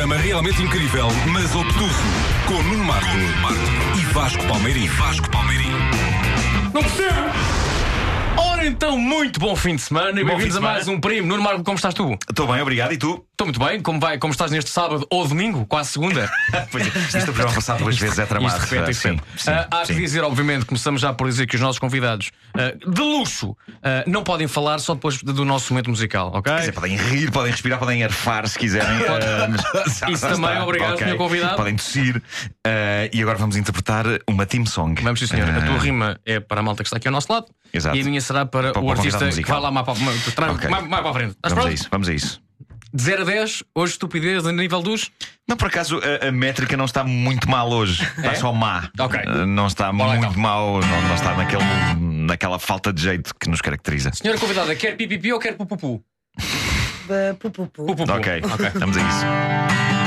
programa realmente incrível, mas obtuso. Com Nuno Marco, e Vasco Palmeirim. Vasco Palmeirim. Não percebo! Ora então, muito bom fim de semana e bem-vindos a mais um primo. Nuno Marco, como estás tu? Estou bem, obrigado. E tu? Estou muito bem. Como, vai, como estás neste sábado ou domingo? Quase segunda? Pois é, isto o programa passado duas vezes é tramado. Isto repete sim, sempre. sim, Ah, há que sim. dizer, obviamente, começamos já por dizer que os nossos convidados ah, de luxo ah, não podem falar só depois do nosso momento musical, ok? Quer dizer, podem rir, podem respirar, podem arfar se quiserem. Mas- Isso também, obrigado, Ok. senhor convidado. Podem tossir. E agora vamos interpretar uma team song. Vamos sim, senhor. A tua rima é para a malta que está aqui ao nosso lado Exato. e a minha será para, Para- o artista que vai lá mais para, mais, mais, para a frente. Estás Vamos a isso, vamos a isso. De 0 a 10, hoje estupidez a nível dos. Não, por acaso a, a métrica não está muito mal hoje. Está É? só má. Ok. Ah, não está muito então. mal, não, não está naquele, naquela falta de jeito que nos caracteriza. Senhora convidada, quer pipipi ou quer pupupu? Ba- pu, pu, pu. Pupupu. Ok, vamos a isso.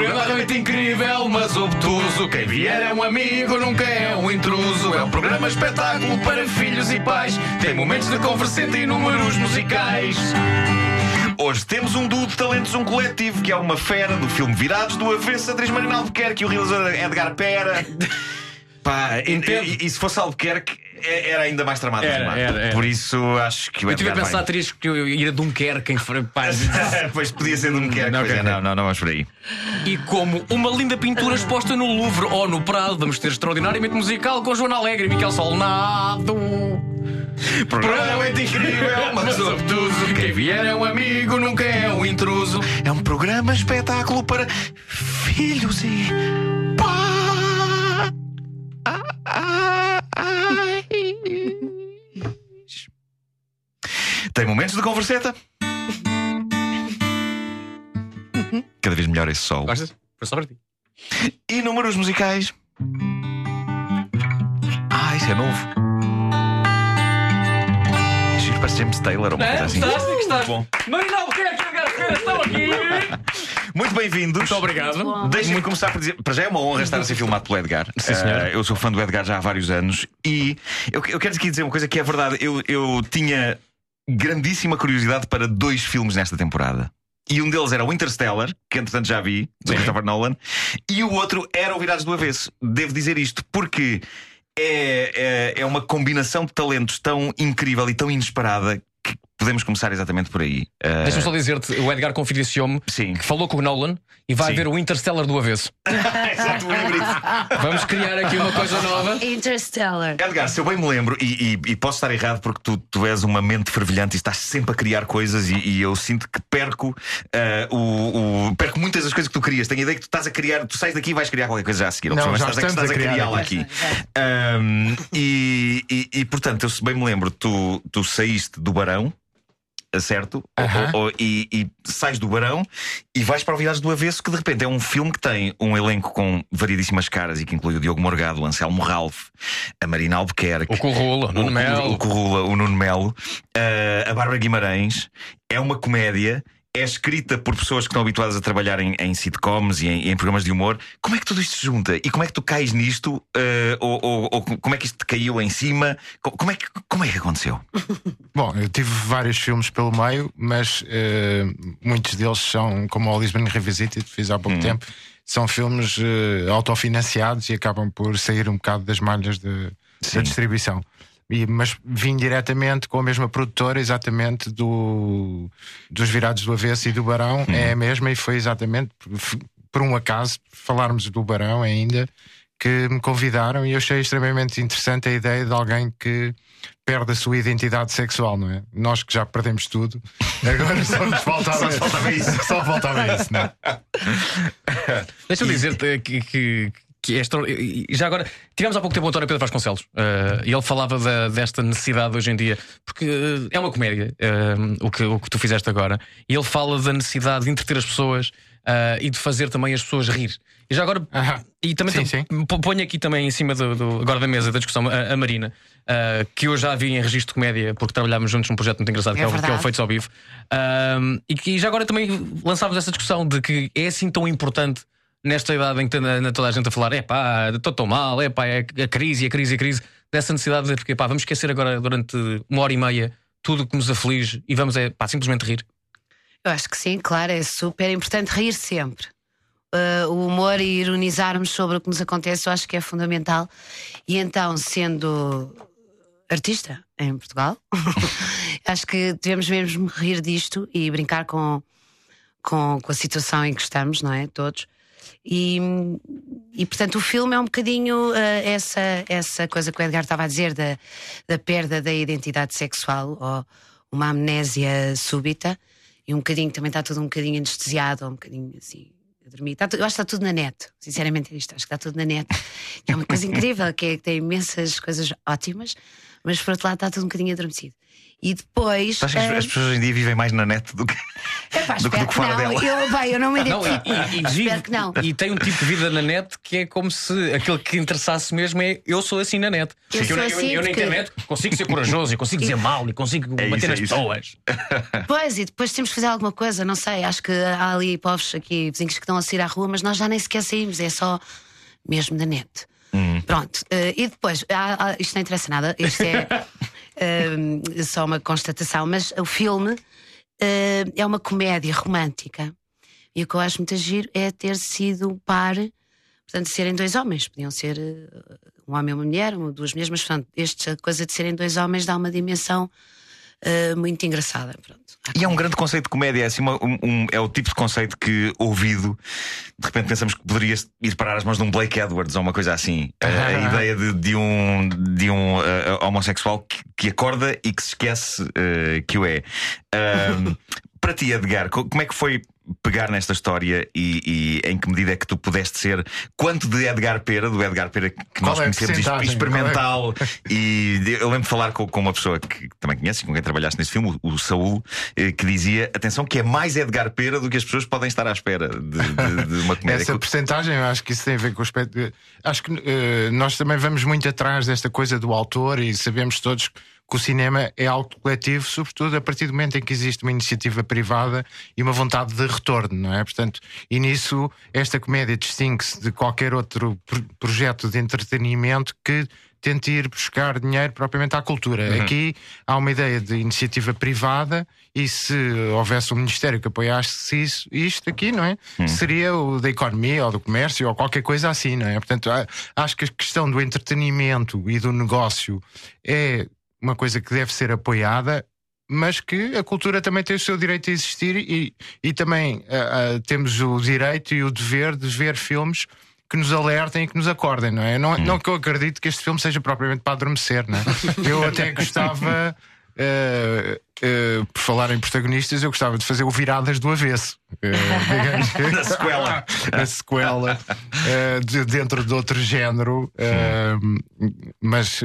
Programa da noite incrível, mas obtuso. Quem vier é um amigo, nunca é um intruso. É um programa espetáculo para filhos e pais. Tem momentos de conversa e números musicais. Hoje temos um duo de talentos, um coletivo, que é uma fera do filme Virados do Avesso, Atriz Marina Albuquerque e o realizador Edgar Pera. Pá, e, Entendo. e- se fosse Albuquerque é- era ainda mais tramado. Era, era, era. Por isso acho que o Eu estive a Edgar pensar, vai. terias que eu ir a Dunkerque em pois podia ser um Albuquerque. Ok, pois é, não, não, não vamos por aí. E como uma linda pintura exposta no Louvre ou no Prado, vamos ter extraordinariamente musical com Joana Alegre e Miquel Solnado. Programa muito incrível, mas obtuso. Quem vier é um amigo, nunca é um intruso. É um programa espetáculo para filhos e. Tem momentos de converseta. Cada vez melhor esse sol. Gostas? Foi só para ti. E números musicais. Ah, isso é novo. Giro, parece James Taylor ou uma coisa assim. Gostaste? Gostaste? Bom. Marina Albuquerque, estão aqui. Muito bem-vindos. Muito obrigado. Deixem-me começar por dizer, para já é uma honra estar a ser filmado pelo Edgar. Sim, senhor. Eh, eu sou fã do Edgar já há vários anos e eu, eu quero aqui dizer uma coisa que é verdade. Eu, eu tinha grandíssima curiosidade para dois filmes nesta temporada. E um deles era o Interstellar, que entretanto já vi, do. Christopher Nolan, e o outro era o Virados do Avesso. Devo dizer isto porque é, é, é uma combinação de talentos tão incrível e tão inesperada podemos começar exatamente por aí. Eh, Deixa-me só dizer-te, o Edgar confidenciou-me Sim. que falou com o Nolan e vai Sim. ver o Interstellar do avesso. Exato. Vamos criar aqui uma coisa nova. Interstellar. Edgar, se eu bem me lembro, e, e- e posso estar errado porque tu, tu és uma mente fervilhante e estás sempre a criar coisas, e, e eu sinto que perco ah, o, o- perco muitas das coisas que tu crias. Tenho a ideia que tu estás a criar, tu sais daqui e vais criar qualquer coisa já a seguir. Não, já estás, a, estamos estás a a criar criá-la aqui. E, e- e, portanto, eu se bem me lembro, tu, tu saíste do Barão. Certo? Aham. Ou- ou- e, e sais do Barão e vais para o Virados do Avesso, que de repente é um filme que tem um elenco com variedíssimas caras e que inclui o Diogo Morgado, o Anselmo Ralph, a Marina Albuquerque, O Corrula, o Nuno Melo. o Corrula, o Nuno Melo, a Bárbara Guimarães. É uma comédia. É escrita por pessoas que estão habituadas a trabalhar em, em sitcoms e em, em programas de humor. Como é que tudo isto se junta? E como é que tu cais nisto? Eh, ou, ou- ou como é que isto te caiu em cima? Co- Como é que, como é que aconteceu? Bom, eu tive vários filmes pelo meio, mas eh, muitos deles são, como o Lisbon Revisited, fiz há pouco Hum. tempo, são filmes eh, autofinanciados e acabam por sair um bocado das malhas de, da distribuição. E, mas vim diretamente com a mesma produtora, exatamente do, dos Virados do Avesso e do Barão, Hum. é a mesma, e foi exatamente por, um acaso, falarmos do Barão ainda, que me convidaram e eu achei extremamente interessante a ideia de alguém que perde a sua identidade sexual, não é? Nós que já perdemos tudo, agora só nos faltava, isso. Só faltava isso, não é? Deixa-me dizer-te que, que, que é extra... e Já agora, tivemos há pouco tempo o António Pedro Vasconcelos eh, e ele falava da- desta necessidade hoje em dia, porque eh, é uma comédia eh, o, que, o que tu fizeste agora, e ele fala da necessidade de entreter as pessoas e de fazer também as pessoas rir. E já agora, Aham. e também Sim, sim. ponho aqui também em cima do, do- agora da mesa da discussão a, a Marina, que eu já vi em registro de comédia, porque trabalhámos juntos num projeto muito engraçado que É é, o, que é o. Feitos ao Vivo. E que já agora também lançámos essa discussão de que é assim tão importante nesta idade em que anda anda toda a gente a falar, é pá, estou tão mal, é pá, é a crise, a crise, a crise, dessa necessidade de porque pá, vamos esquecer agora durante uma hora e meia tudo o que nos aflige e vamos é, pá, simplesmente rir. Eu acho que sim, claro, é super importante rir sempre. Uh, o humor e ironizarmos sobre o que nos acontece, eu acho que é fundamental. E então, sendo artista em Portugal, acho que devemos mesmo rir disto e brincar com, com, com a situação em que estamos, não é? Todos. E, e portanto, o filme é um bocadinho uh, essa, essa coisa que o Edgar estava a dizer da, da perda da identidade sexual ou uma amnésia súbita e um bocadinho também está tudo um bocadinho anestesiado, ou um bocadinho assim. dormir. Está eu acho que está tudo na net, sinceramente, é isto. Acho que está tudo na net. É uma coisa incrível, que é que tem imensas coisas ótimas, mas por outro lado está tudo um bocadinho adormecido. E depois. Tu achas que ah, as pessoas hoje em dia vivem mais na net do que. epá, do que- do espero que que fora não. dela? Eu, bem, eu não me Não, identifico. e, e- e vive- espero que não. e tem um tipo de vida na net que é como se aquilo que interessasse mesmo é eu sou assim na net. Eu sou eu, assim eu, na porque- internet consigo ser corajoso e consigo dizer mal e consigo É bater é nas isso. pessoas. Pois, e depois temos que fazer alguma coisa, não sei. Acho que há ali povos aqui, vizinhos que estão a sair à rua, mas nós já nem sequer saímos, é só mesmo da net. Pronto, eh, e depois, há- há- isto não interessa nada, isto é só uma constatação, mas o filme eh, é uma comédia romântica. E o que eu acho muito giro é ter sido par, portanto, serem dois homens, podiam ser eh, um homem e uma mulher, duas mulheres, mas portanto, esta coisa de serem dois homens dá uma dimensão eh, muito engraçada. Pronto. E é um grande conceito de comédia, é, assim, uma- um- é o tipo de conceito que, ouvido, de repente pensamos que poderia ir parar as mãos de um Blake Edwards ou uma coisa assim. A, a ideia de, de um, de um eh, homossexual que, que acorda e que se esquece eh, que o é. Para ti, Edgar, co- como é que foi pegar nesta história e, e em que medida é que tu pudeste ser quanto de Edgar Pera, do Edgar Pera que Qual nós é conhecemos percentagem? experimental e eu lembro de falar com, com uma pessoa que também conhece, com quem trabalhaste nesse filme, o, o Saúl, eh, que dizia: atenção, que é mais Edgar Pera do que as pessoas podem estar à espera de, de- de uma comédia. Essa porcentagem, eu acho que isso tem a ver com o aspecto. Acho que eh, nós também vamos muito atrás desta coisa do autor e sabemos todos que o cinema é algo coletivo, sobretudo a partir do momento em que existe uma iniciativa privada e uma vontade de retorno, não é? Portanto, e nisso esta comédia distingue-se de qualquer outro pro- projeto de entretenimento que tente ir buscar dinheiro propriamente à cultura. Aqui há uma ideia de iniciativa privada e se houvesse um ministério que apoiasse isso, isto aqui, não é? Seria o da economia ou do comércio ou qualquer coisa assim, não é? Portanto, acho que a questão do entretenimento e do negócio é uma coisa que deve ser apoiada. Mas que a cultura também tem o seu direito a existir e, e também ah, ah, temos o direito e o dever de ver filmes que nos alertem e que nos acordem, não é? Não, não que eu acredito que este filme seja propriamente para adormecer, não é? Eu até gostava, eh, eh, por falar em protagonistas, eu gostava de fazer o Viradas do Avesso. Digamos, Na sequela. a sequela eh, de- dentro de outro género, mas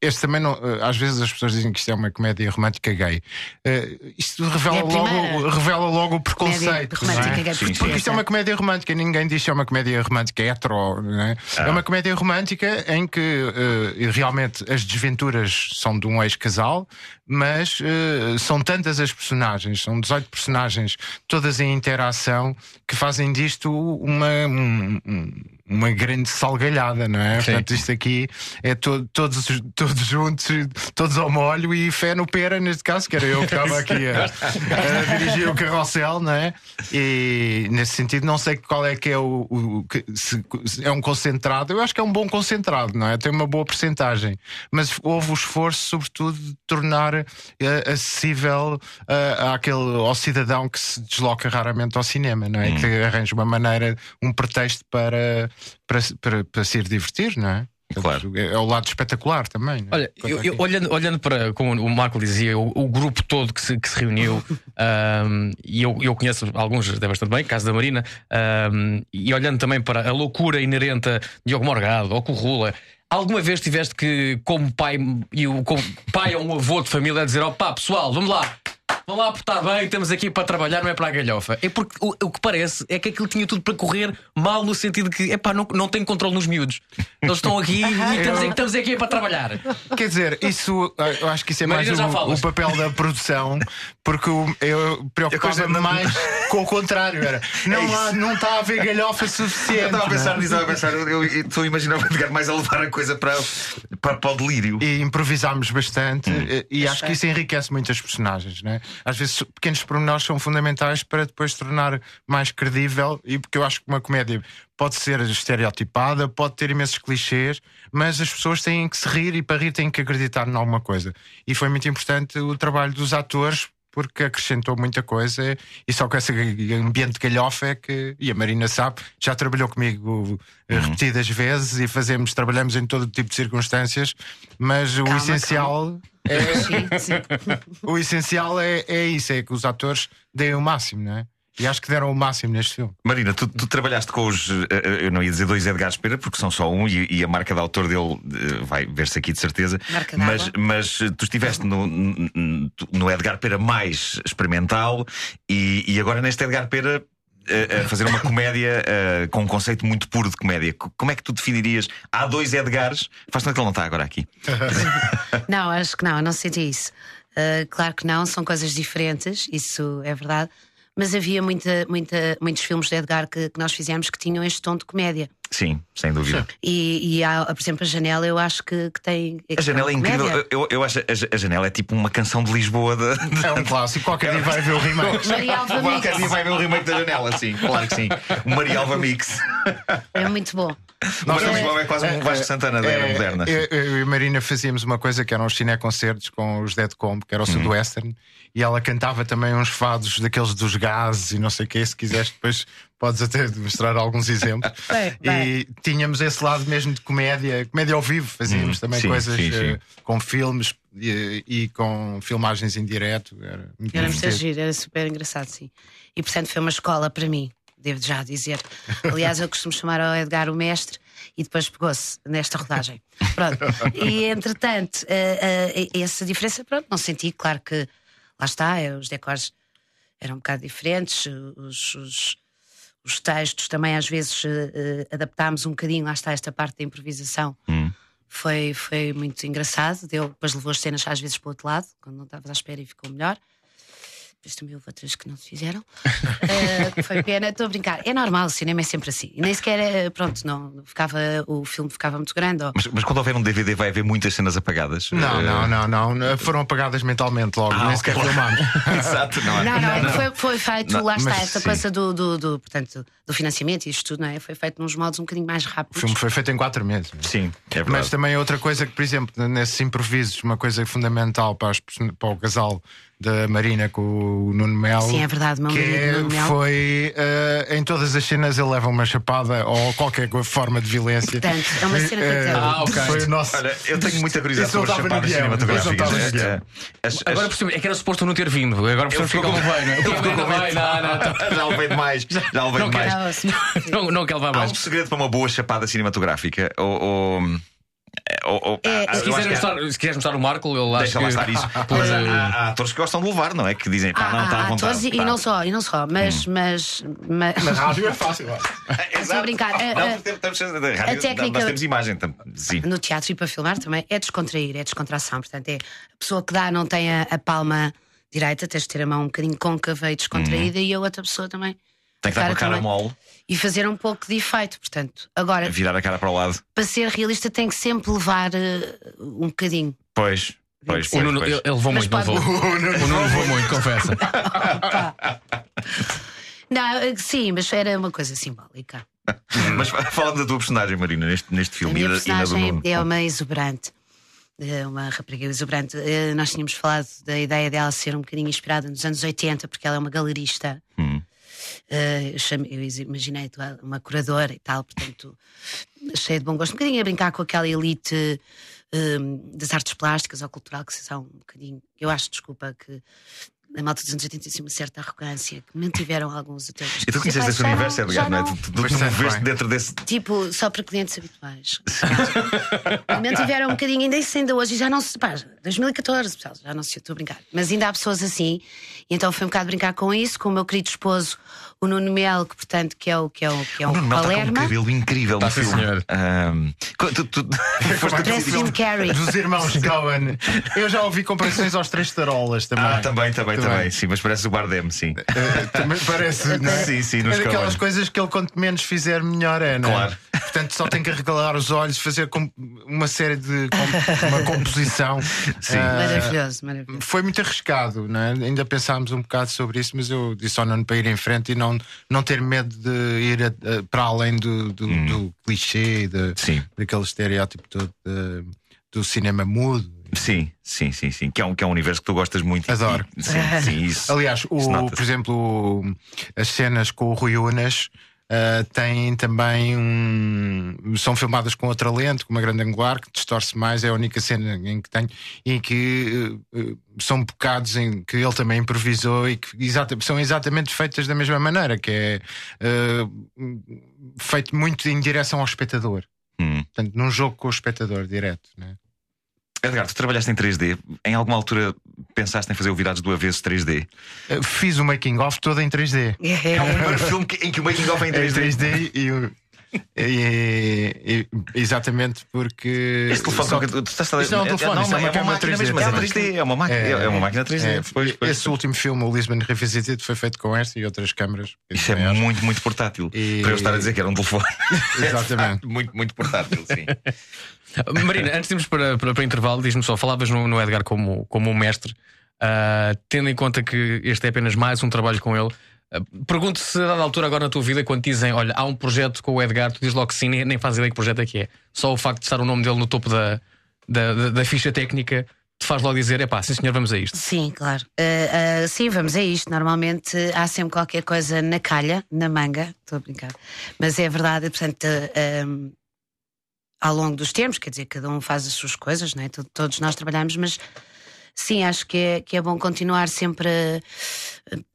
este também não. às vezes as pessoas dizem que isto é uma comédia romântica gay. Isto revela, É logo, revela logo o preconceito. é? gay Sim. Porque isto é uma comédia romântica, ninguém diz que é uma comédia romântica hetero, não é? É uma comédia romântica em que realmente as desventuras são de um ex-casal, mas eh, são tantas as personagens, são 18 personagens, todas em interação, que fazem disto uma, um- um- uma grande salgalhada, não é? Portanto, isto aqui é to- todos, todos juntos, todos ao molho e fé no pera, neste caso, que era eu que estava aqui a, a dirigir o carrossel, não é? E nesse sentido, não sei qual é que é o. o- que- se, é um concentrado, eu acho que é um bom concentrado, não é? Tem uma boa percentagem, mas houve o esforço, sobretudo, de tornar eh, acessível eh, àquele, ao cidadão que se desloca raramente ao cinema, não é? Que arranja uma maneira, um pretexto para, para, para, para se ir divertir, não é? Claro. É o lado espetacular também. não é? Olha, eu- eu- olhando, olhando para, como o Marco dizia, o, o grupo todo que se, que se reuniu, ahm, e eu, eu conheço alguns até bastante bem, caso da Marina, ahm, e olhando também para a loucura inerente a Diogo Morgado ou Corrula. Alguma vez tiveste que, como pai, e como pai ou um avô de família, a dizer: ó pá, pessoal, vamos lá, Vão lá apertar bem, estamos aqui para trabalhar, não é para a galhofa. É porque o, o que parece é que aquilo tinha tudo para correr mal no sentido que, epá, não, não tem controle nos miúdos. Eles estão aqui e estamos, estamos aqui para trabalhar. Quer dizer, isso eu acho que isso é mais Marina, o, o papel da produção, porque eu preocupava-me mais com o contrário. Era, não, há, não está a haver galhofa suficiente. Eu estava a pensar não é? nisso, estava a pensar. Eu estou a imaginar mais a levar a coisa para, para, para o delírio. E improvisámos bastante Hum. e, e acho que isso enriquece muito as personagens, Às vezes pequenos pormenores são fundamentais para depois tornar mais credível e porque eu acho que uma comédia pode ser estereotipada, pode ter imensos clichês, mas as pessoas têm que se rir e para rir têm que acreditar em alguma coisa. E foi muito importante o trabalho dos atores porque acrescentou muita coisa e só com esse ambiente de galhofa é que, e a Marina sabe, já trabalhou comigo eh, Uhum. repetidas vezes e fazemos, trabalhamos em todo tipo de circunstâncias, mas o Calma, essencial é Sim, sim. o essencial é, é isso, é que os atores deem o máximo, não é? E acho que deram o máximo neste filme. Marina, tu, tu trabalhaste com os. eh, eh, Eu não ia dizer dois Edgar Espera, porque são só um e, e a marca de autor dele eh, vai ver-se aqui de certeza. Marca mas, mas tu estiveste no, no- no Edgar Pera mais experimental e, e agora neste Edgar Pera. A fazer uma comédia eh, com um conceito muito puro de comédia. Co- Como é que tu definirias? Há dois Edgars, faz tanto que ele não está agora aqui. Não, acho que não, não senti isso. Uh, claro que não, são coisas diferentes, isso é verdade. Mas havia muita, muita, muitos filmes de Edgar que, que nós fizemos que tinham este tom de comédia. Sim, sem dúvida. E, e há, por exemplo, a janela eu acho que, que tem. A janela é incrível. Eu, eu acho a, a janela é tipo uma canção de Lisboa da. É um clássico, qualquer dia vai ver o remake. Maria Alva Qualquer dia vai ver o remake da janela, sim, claro que sim. O Marialva Mix. É muito bom. Mas É- Lisboa é quase um Vasco Santana da era É, moderna. Eu, eu e a Marina fazíamos uma coisa que eram os cineconcertos com os Dead Combo, que era o Uhum. Sudwestern, e ela cantava também uns fados daqueles dos gases e não sei o que. Se quiseres, depois podes até mostrar alguns exemplos. Bem, e tínhamos esse lado mesmo de comédia, comédia ao vivo, fazíamos também Hum, sim, coisas sim, sim. eh, com filmes e, e com filmagens em direto. Era muito Era muito giro, era super engraçado, sim. E portanto foi uma escola para mim, devo já dizer. Aliás, eu costumo chamar ao Edgar o mestre e depois pegou-se nesta rodagem. Pronto. E entretanto, eh, eh, essa diferença, pronto, não senti, claro que lá está, eh, os decors eram um bocado diferentes, os, os, os textos também às vezes eh, adaptámos um bocadinho, lá está esta parte da improvisação. Hum. Foi, foi muito engraçado. Deu, depois levou as cenas às vezes para o outro lado, quando não estavas à espera e ficou melhor. Depois também houve outras que não se fizeram. Que foi pena, estou a brincar. É normal, o cinema é sempre assim. Nem sequer, eh, pronto, não, ficava, o filme ficava muito grande. ou- Mas, mas quando houver um DVD vai haver muitas cenas apagadas. Não, Eh, não, não, não. Foram apagadas mentalmente logo, Ah, nem sequer filmámos. Exato, não é? Não, não, é que foi, foi feito, Não, lá está, esta sim. coisa do, do, do, portanto, do financiamento e isto tudo, não é? Foi feito nos modos um bocadinho mais O rápidos. filme foi feito em quatro meses. Sim, é verdade. Mas também outra coisa que, por exemplo, nesses improvisos, uma coisa fundamental para, as para o casal da Marina com o Nuno Melo. Sim, é verdade, o meu que marido, é- Nuno Melo. foi eh, em todas as cenas ele leva uma chapada ou qualquer forma de violência. Portanto, é uma cena que até- Ah, ok. Foi o nosso. Olha, eu tenho muita curiosidade não sobre as chapadas guião, cinematográficas. não as- as- Agora cima, é que era suposto não ter vindo. Agora fica ficou ele veio, não é? Ele ficou Não, com não, não, não, não. Já levei demais. Já levei Não demais. sim. Não, não que ele vá Há mais. um segredo para uma boa chapada cinematográfica? Ou. É, Se eu acho quiseres, que há- mostrar, se quiseres mostrar o Marco, ele acha Deixa lá que... estar isso. Por, Mas há, eh, há- há atores que gostam de levar, não é? Que dizem, pá, não, Há- está à vontade. atores e, e não só, e não só, mas, mas, mas, Na rádio é fácil. ó. Estou a brincar. A- Não, a- técnica- Nós temos imagem. Sim. no teatro e para filmar também é descontrair, é descontração. Portanto, é a pessoa que dá não tem a, a palma direita, tens de ter a mão um bocadinho côncava e descontraída, e a outra pessoa também. Tem que estar com a cara também. mole, E fazer um pouco de efeito. Portanto, agora, virar a cara para o lado. para ser realista, tem que sempre levar eh, um bocadinho. Pois, pois, O pois. Nuno, pois. ele, ele levou Mas muito, não levou. O Nuno levou muito, confessa. Não, eh, sim, mas era uma coisa simbólica. Mas falando da tua personagem, Marina, neste, neste A filme minha e, da, e na do personagem Nuno. é uma exuberante. É Uma rapariga exuberante. Eh, Nós tínhamos falado da ideia dela ser um bocadinho inspirada nos anos 80, porque ela é uma galerista. Hum. Eh, eu, imaginei tu- uma curadora e tal, portanto, cheia de bom gosto. Um bocadinho a brincar com aquela elite eh, das artes plásticas ou cultural, que são um bocadinho. Eu acho, desculpa, que na malta dos anos 80 tinha uma certa arrogância que mantiveram alguns hotéis. E tu conheces esse universo, Edgar, não é? Tu, tu, tu, tu dentro desse. Tipo, só para clientes habituais. Mantiveram um bocadinho, ainda isso ainda hoje, e já não se. Pá, 2014, pessoal, já não se estou a brincar. Mas ainda há pessoas assim, e então foi um bocado brincar com isso, com o meu querido esposo, o Nuno Mel, que portanto que é o que é o, que é O o Nuno Mel está com um cabelo incrível no Tá, filme. senhor. Co- tu, tu, Carrey. Dos irmãos Cohen. Eu já ouvi comparações aos três tarolas também. Ah, também, também, também. Sim, mas parece o Bardem, sim. Eh, também parece. não é? Sim, sim, nos É daquelas coisas que ele, quanto menos fizer, melhor é, não é? Claro. Portanto, só tem que arregalar os olhos, fazer uma série de. com- uma composição. Sim. Ah, Maravilhoso, maravilhoso. foi muito arriscado, não é? ainda pensámos um bocado sobre isso, mas eu disse ao Nuno para ir em frente e não, não ter medo de ir a- a- para além do, do, do clichê, de, Sim. daquele estereótipo todo de- do cinema mudo. Sim, sim, sim, sim. Que é um, que é um universo que tu gostas muito. Adoro. e- sim, sim, isso. Aliás, o, por exemplo, as cenas com o Rui Unas. Ah, têm também um, são filmadas com outra lente, com uma grande angular que distorce mais, é a única cena em que tenho e que eh, são bocados em que ele também improvisou e que exata- são exatamente feitas da mesma maneira, que é eh, feito muito em direção ao espectador. Hum. Portanto, num jogo com o espectador direto. Né? Edgar, tu trabalhaste em 3D. Em alguma altura pensaste em fazer o Virados do Avesso 3D? Eh, Fiz o making of todo em 3D. É o primeiro filme em que o making of é em Em 3D. 3D e, o- e- e- exatamente porque. Esse telefone só- que tu estás a Isto não é um telefone, não, isto é uma é uma máquina 3D. mesmo, mas é É uma 3D. É uma máquina, é, uma máquina 3D. é, Pois, pois. Esse último filme, o Lisbon Revisited, foi feito com esta e outras câmaras. Isso é maiores. muito, muito portátil. E- Para eu estar a dizer que era um telefone. Exatamente. muito, muito portátil, sim. Marina, antes de irmos para, para, para intervalo, diz-me só: falavas no, no Edgar como, como um mestre, ah, tendo em conta que este é apenas mais um trabalho com ele. Pergunto se a dada altura agora na tua vida, quando dizem, olha, há um projeto com o Edgar, tu dizes logo que sim, nem, nem fazes ideia que projeto é que é. Só o facto de estar o nome dele no topo da, da, da- ficha técnica te faz logo dizer, é pá, sim senhor, vamos a isto. Sim, claro. Ah, ah, sim, vamos a isto. Normalmente há sempre qualquer coisa na calha, na manga, estou a brincar. Mas é verdade, portanto, um, ao longo dos tempos, quer dizer, cada um faz as suas coisas, não é? To- Todos nós trabalhamos, mas sim, acho que é, que é bom continuar sempre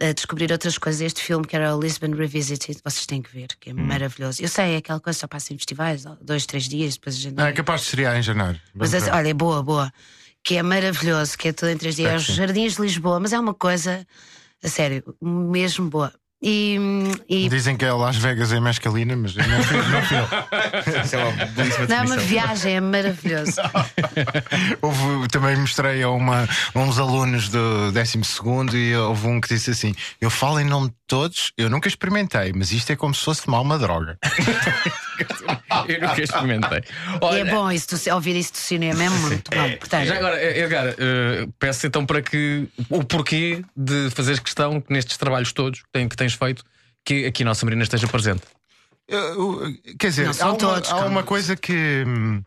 a descobrir outras coisas. Este filme, que era o Lisbon Revisited, vocês têm que ver, que é maravilhoso. Eu sei, é aquela coisa só passa em festivais, dois, três dias, depois a gente. Não, é capaz de estrear em janeiro. Mas assim, olha, é boa, boa. Que é maravilhoso, que é tudo em 3D. É os Jardins de Lisboa, mas é uma coisa, a sério, mesmo boa. E, e Dizem que é Las Vegas em Mescalina, mas eu não fui. Não fui. Isso é uma belíssima não, é uma viagem, é maravilhoso. Houve, também mostrei a, uma, a uns alunos do 12 e houve um que disse assim: Eu falo em nome de todos, eu nunca experimentei, mas isto é como se fosse tomar uma droga. Eu nunca experimentei. E Olha, é bom isso ouvir isso do cinema, é muito bom. Portanto, Já agora, Edgar, eh, peço então para que o porquê de fazeres questão que nestes trabalhos todos que, tem- que tens feito, que aqui a nossa Marina esteja presente. Eu- eu- quer dizer, há, uma, todos, há uma coisa que hum,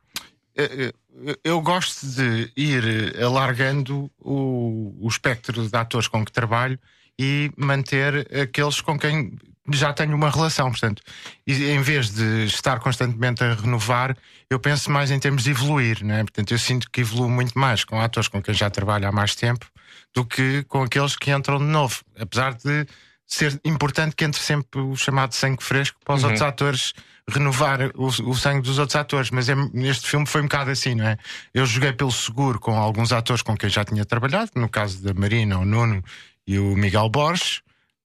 eu gosto de ir alargando o, o espectro de atores com que trabalho e manter aqueles com quem já tenho uma relação. Portanto, e em vez de estar constantemente a renovar, eu penso mais em termos de evoluir. Né? Portanto, eu sinto que evoluo muito mais com atores com quem já trabalho há mais tempo do que com aqueles que entram de novo. Apesar de ser importante que entre sempre o chamado sangue fresco para os outros atores renovar o, o sangue dos outros atores. Mas é, neste filme foi um bocado assim, não é? Eu joguei pelo seguro com alguns atores com quem já tinha trabalhado, no caso da Marina, o Nuno e o Miguel Borges.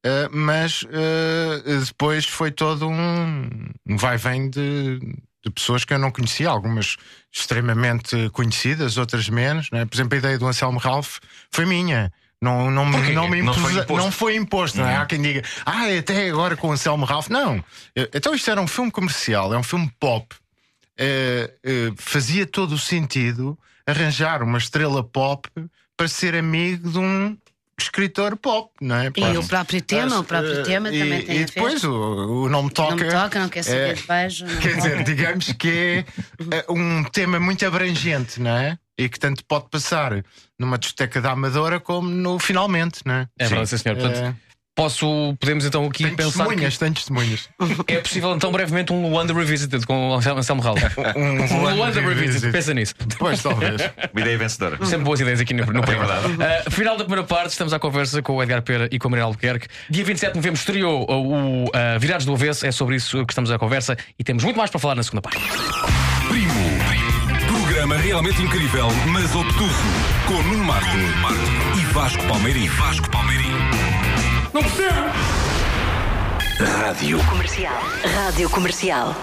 Uh, mas uh, depois foi todo um, um vai-vem de, de pessoas que eu não conhecia, algumas extremamente conhecidas, outras menos. Não é? Por exemplo, a ideia do Anselmo Ralph foi minha. Não, não, Porquê? não me Não impus- foi imposto. não foi imposto. Não é? Há quem diga, ah, até agora com o Anselmo Ralph. Não. Então isto era um filme comercial, é um filme pop. Eh, eh, fazia todo o sentido arranjar uma estrela pop para ser amigo de um escritor pop, não é? E o próprio tema, o próprio eh, tema e, também tem E a ver. depois o, o não me toca. não me toca, não quer saber é, de beijo. não Quer quer- dizer, digamos que é um tema muito abrangente, não é? E que tanto pode passar numa discoteca da Amadora como no finalmente, não é? É verdade, sim, senhor. Portanto, Eh, Posso, podemos então aqui Tem pensar testemunhas, tem testemunhas. que é possível então brevemente um Luanda Revisited com o Anselmo Ralo. Um Luanda Revisited, pensa nisso. Pois, talvez. Uma ideia vencedora. Sempre boas ideias aqui no, no programa. verdade. Uh, final da primeira parte, estamos à conversa com o Edgar Pera e com a Maria Albuquerque. Dia 27 de novembro estreou uh, o uh, Virados do Avesso, é sobre isso que estamos à conversa e temos muito mais para falar na segunda parte. Programa realmente incrível, mas obtuso. Com Nuno Marco e Vasco Palmeirim. Vasco Palmeirim. Não percebo! Rádio. Comercial. Rádio Comercial.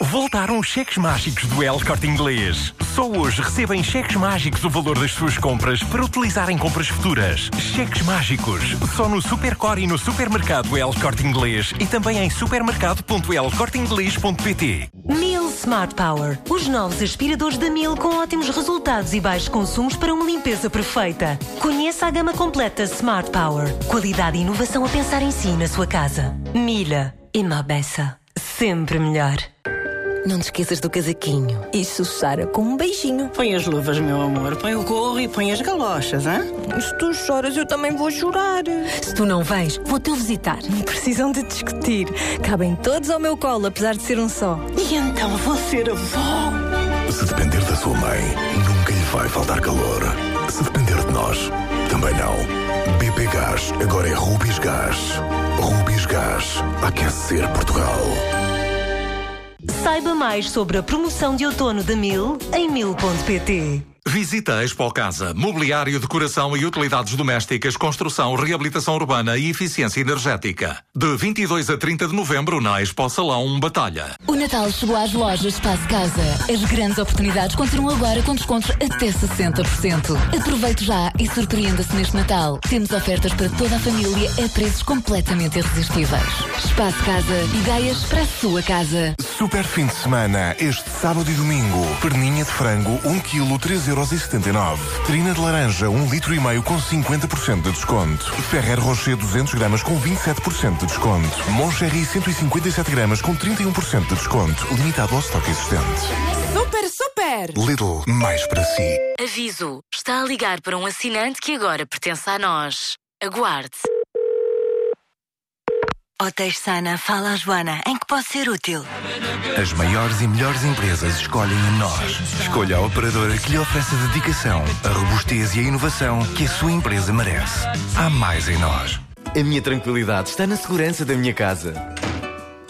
Voltaram os cheques mágicos do El Corte Inglês. Só hoje recebem cheques mágicos o valor das suas compras para utilizar em compras futuras. Cheques mágicos. Só no Supercore e no supermercado El Corte Inglês e também em supermercado.elcorteinglês.pt. Mil Smart Power. Os novos aspiradores da Mil com ótimos resultados e baixos consumos para uma limpeza perfeita. Conheça a gama completa Smart Power. Qualidade e inovação a pensar em si e na sua casa. Milha. Ima beça. Sempre melhor. Não te esqueças do casaquinho. Isso, Sara, com um beijinho. Põe as luvas, meu amor. Põe o gorro e põe as galochas, hã? Se tu choras, eu também vou chorar. Se tu não vens, vou-te visitar. Não precisam de discutir. Cabem todos ao meu colo, apesar de ser um só. E então vou ser avó. Se depender da sua mãe, nunca lhe vai faltar calor. Se depender de nós, também não. BP Gás agora é Rubis Gás. Rubis Gás. Aquecer Portugal. Saiba mais sobre a promoção de outono da Mil em mil.pt. Visita a Expo Casa. Mobiliário, decoração e utilidades domésticas, construção, reabilitação urbana e eficiência energética. De 22 a 30 de novembro na Expo Salão Batalha. O Natal chegou às lojas Espaço Casa. As grandes oportunidades continuam agora com descontos até 60%. Aproveite já e surpreenda-se neste Natal. Temos ofertas para toda a família a preços completamente irresistíveis. Espaço Casa. Ideias para a sua casa. Super fim de semana, este sábado e domingo. Perninha de frango, 1 kg, 3,79€. Trina de laranja, 1 litro e meio com 50% de desconto. Ferrer Rocher, 200 gramas com 27% de desconto. Moncherry, 157 gramas com 31% de desconto. Limitado ao estoque existente. Super, super! Lidl, mais para si. Aviso: está a ligar para um assinante que agora pertence a nós. Aguarde. Hotéis Sana, fala a Joana. Em que posso ser útil? As maiores e melhores empresas escolhem a nós. Escolha a operadora que lhe oferece a dedicação, a robustez e a inovação que a sua empresa merece. Há mais em nós. A minha tranquilidade está na segurança da minha casa.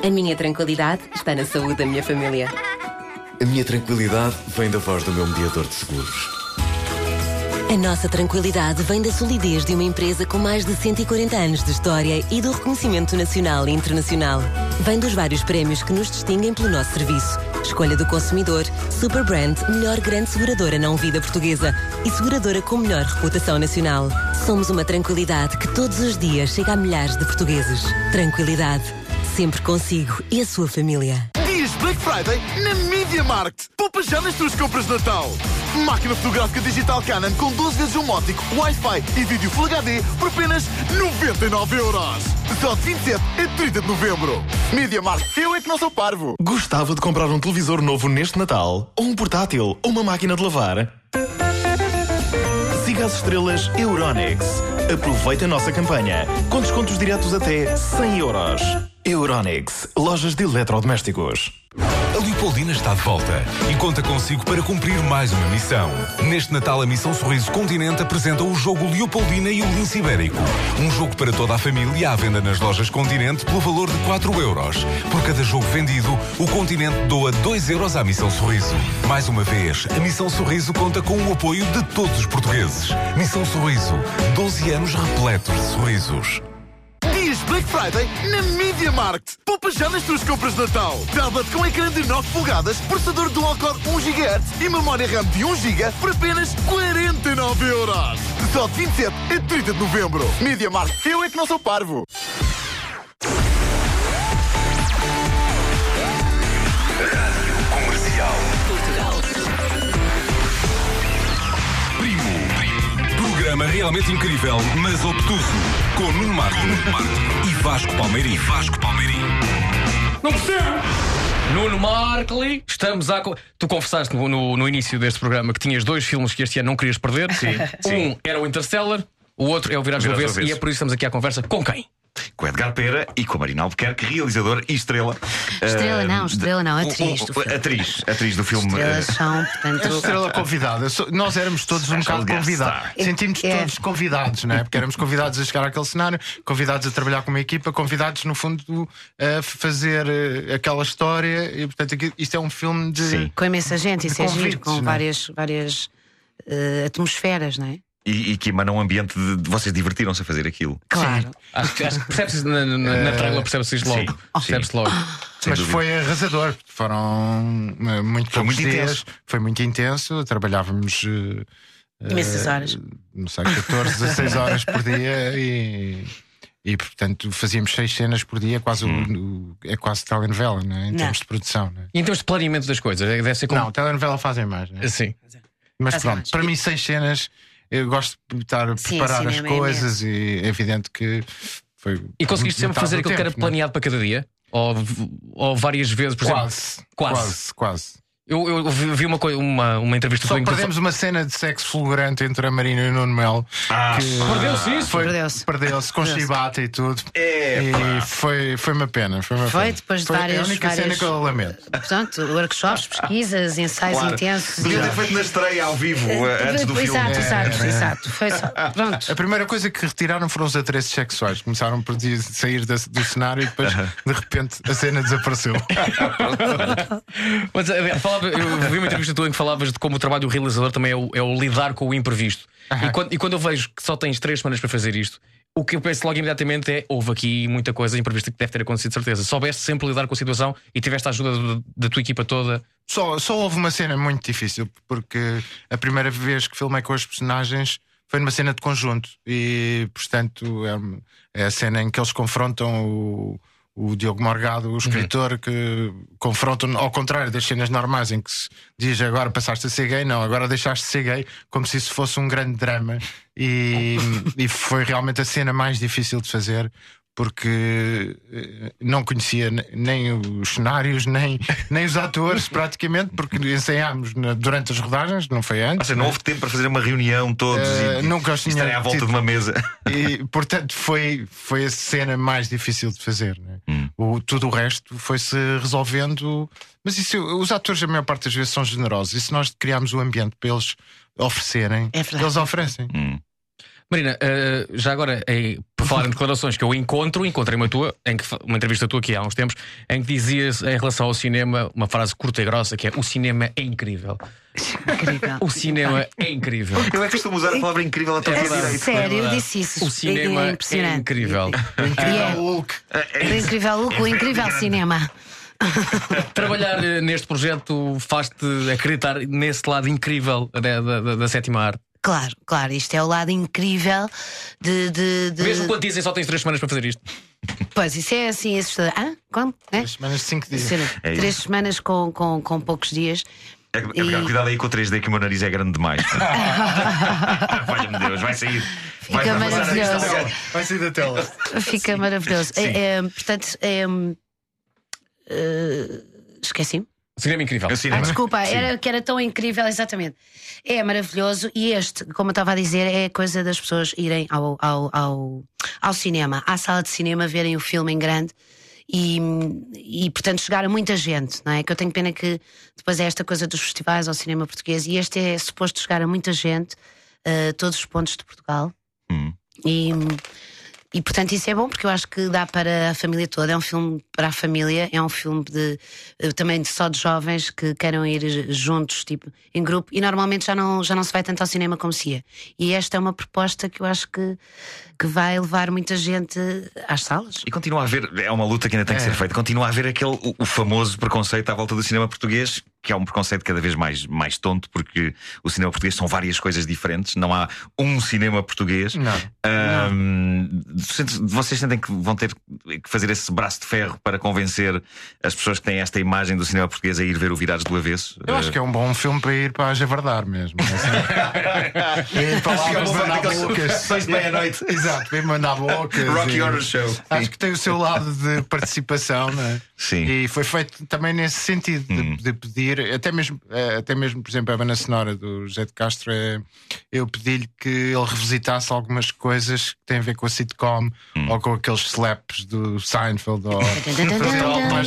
A minha tranquilidade está na saúde da minha família. A minha tranquilidade vem da voz do meu mediador de seguros. A nossa tranquilidade vem da solidez de uma empresa com mais de 140 anos de história e do reconhecimento nacional e internacional. Vem dos vários prémios que nos distinguem pelo nosso serviço. Escolha do consumidor, Superbrand, melhor grande seguradora não vida portuguesa e seguradora com melhor reputação nacional. Somos uma tranquilidade que todos os dias chega a milhares de portugueses. Tranquilidade. Sempre consigo e a sua família. Black Friday na Media Markt. Poupa já nas tuas compras de Natal. Máquina fotográfica digital Canon com 12 vezes um ótico, Wi-Fi e vídeo Full HD por apenas 99 euros. Só de 27 a 30 de novembro. Media Markt, eu é que não sou parvo. Gostava de comprar um televisor novo neste Natal? Ou um portátil? Ou uma máquina de lavar? Siga as estrelas Euronext. Aproveite a nossa campanha com descontos diretos até 100 euros. Euronext, lojas de eletrodomésticos. A Leopoldina está de volta e conta consigo para cumprir mais uma missão. Neste Natal, a Missão Sorriso Continente apresenta o jogo Leopoldina e o Lince Ibérico. Um jogo para toda a família à venda nas lojas Continente pelo valor de 4 euros. Por cada jogo vendido, o Continente doa 2 euros à Missão Sorriso. Mais uma vez, a Missão Sorriso conta com o apoio de todos os portugueses. Missão Sorriso, 12 anos repletos de sorrisos. Black Friday na Media Markt. Poupa já nas tuas compras de Natal. Tablet com ecrã de 9 polegadas, processador dual core 1 GHz e memória RAM de 1 GB por apenas 49 euros. Só de 27 a 30 de novembro. Media Markt, eu é que não sou parvo. Programa realmente incrível, mas obtuso. Com Nuno Marco e Vasco Palmeirim. Vasco Palmeirim. Não percebo! Nuno Markley, estamos a. Tu confessaste no, no- no início deste programa que tinhas dois filmes que este ano não querias perder. Sim, Um sim. era o Interstellar O outro é o Virados do Avesso e é por isso que estamos aqui à conversa com quem? Com Edgar Pera e com a Marina Albuquerque, realizador e estrela. Estrela eh, não, estrela não, atriz o- o-. Atriz, atriz do filme. Estrelas eh, são, portanto. Estrela convidada. Nós éramos todos um bocado convidados. star. Sentimos É. todos convidados, não é? Porque éramos convidados a chegar àquele cenário, convidados a trabalhar com uma equipa, convidados, no fundo, a fazer eh, aquela história. E, portanto, isto é um filme de. Com imensa gente, isso é giro, com é? várias, várias eh, atmosferas, não é? E, e que emana um ambiente de, de- vocês divertiram-se a fazer aquilo. Claro. Acho que, acho que percebe-se na, na, na Eh, trailer, percebe-se isto logo. sim, Percebe-se logo. Sem Mas dúvida. foi arrasador. Foram eh, muito Foi muito dias. intenso. Foi muito intenso. Trabalhávamos. eh, Imensas horas. Não sei, 14, 16 horas por dia e. E portanto fazíamos seis cenas por dia, quase o- o- é quase telenovela, não é? em Não. termos de produção. Não, é? E em termos de planeamento das coisas, é- deve ser como. não telenovela fazem mais. Não é? Sim. Mas Fazem pronto, mais. para mim, seis cenas, eu gosto de estar a preparar as é coisas e é evidente que foi. E conseguiste sempre fazer aquilo que era tempo, não é? planeado para cada dia? Ou, ou várias vezes, por exemplo? Quase, Quase. quase, quase. Eu, eu vi uma, uma, uma entrevista Só tu perdemos uma cena de sexo fulgurante entre a Marina e o Nuno Melo. Ah, Perdeu-se isso? Foi, Perdeu-se. Perdeu-se com chibata e tudo. É, e foi, foi uma pena. Foi, uma Foi pena. depois de foi várias- a única cena várias- que eu lamento. Portanto, workshops, pesquisas, ensaios Claro. intensos. Podia ter feito na estreia ao vivo eh, antes do filme. Exato, exato, É, é. exato. Foi só. Pronto. A primeira coisa que retiraram foram os atreços sexuais. Começaram por sair da- do cenário e depois, de repente, a cena desapareceu. Mas eh, falava, eu vi uma entrevista tua em que falavas de como o trabalho do realizador também é o, é o lidar com o imprevisto. E, quando, e quando eu vejo que só tens três semanas para fazer isto, o que eu penso logo imediatamente é: houve aqui muita coisa imprevista que deve ter acontecido, de certeza. Soubeste sempre lidar com a situação e tiveste a ajuda do- da tua equipa toda. Só, só houve uma cena muito difícil, porque a primeira vez que filmei com os personagens foi numa cena de conjunto e, portanto, é, é a cena em que eles confrontam o, o Diogo Morgado, o escritor, que confrontam ao contrário das cenas normais em que se diz agora passaste a ser gay, não, agora deixaste de ser gay, como se isso fosse um grande drama. E, e foi realmente a cena mais difícil de fazer. Porque eh, não conhecia ne- nem os cenários, nem, nem os atores, praticamente, porque ensaiámos na- durante as rodagens, não foi Ou antes. seja, não houve tempo para fazer uma reunião todos Eh, e, nunca e estarem à volta tido. de uma mesa. E, portanto, foi, foi a cena mais difícil de fazer. né? O, tudo o resto foi-se resolvendo. Mas isso, os atores, a maior parte das vezes, são generosos. E se nós criarmos o ambiente para eles oferecerem, É eles oferecem. Marina, eh, já agora, eh, por falar em declarações que eu encontro, encontrei uma tua, em que, uma entrevista tua aqui há uns tempos, em que dizias em relação ao cinema uma frase curta e grossa que é: O cinema é incrível. Incrível. O cinema é incrível. Eu é que costumo usar a palavra incrível a todo É direito. sério, eu disse isso. O cinema é é impressionante. incrível. E é o incrível Hulk, o incrível cinema. Trabalhar eh, neste projeto faz-te acreditar nesse lado incrível da, da- da- da sétima arte. Claro, claro, isto é o lado incrível de. de, de- Mesmo quando dizem só tens três semanas para fazer isto. Pois, isso é assim assustador. Hã? Como? É? Três semanas, cinco dias. Ser- É isso. Três semanas com, com, com poucos dias. É, é cuidado aí com o 3D que o meu nariz é grande demais. Valha-me Deus, vai sair. Vai Fica maravilhoso. Vai sair da tela. Fica maravilhoso. É, é, portanto, é, eh, esqueci-me. Cinema incrível. É o Ah, cinema. desculpa, era que era tão incrível, exatamente. É maravilhoso e este, como eu estava a dizer, é a coisa das pessoas irem ao, ao, ao, ao cinema, à sala de cinema, verem o filme em grande e, e, portanto, chegar a muita gente, não é? Que eu tenho pena que depois é esta coisa dos festivais ao cinema português e este é suposto chegar a muita gente, a todos os pontos de Portugal. E, e portanto isso é bom porque eu acho que dá para a família toda. É um filme para a família, é um filme de eh, também de só de jovens que queiram ir juntos, tipo, em grupo, e normalmente já não, já não se vai tanto ao cinema como se ia. E esta é uma proposta que eu acho que, que vai levar muita gente às salas. E continua a haver, é uma luta que ainda tem que É. ser feita, continua a haver aquele o, o famoso preconceito à volta do cinema português, que é um preconceito cada vez mais, mais tonto, porque o cinema português são várias coisas diferentes, não há um cinema português. Não. Ahm, sente- vocês sentem que vão ter que fazer esse braço de ferro para convencer as pessoas que têm esta imagem do cinema português a ir ver o Virados do Avesso? Eu acho que é um bom filme para ir para a Javardar mesmo. Assim. ir para lá é um sessões de meia-noite. Exato, ir mandar bocas. Rocky Horror Show. Acho que tem o seu lado de participação, não é? Sim. E foi feito também nesse sentido, de, de pedir, até mesmo, eh, até mesmo, por exemplo, a banda sonora do José de Castro, eh, eu pedi-lhe que ele revisitasse algumas coisas que têm a ver com a sitcom ou com aqueles slaps do Seinfeld ou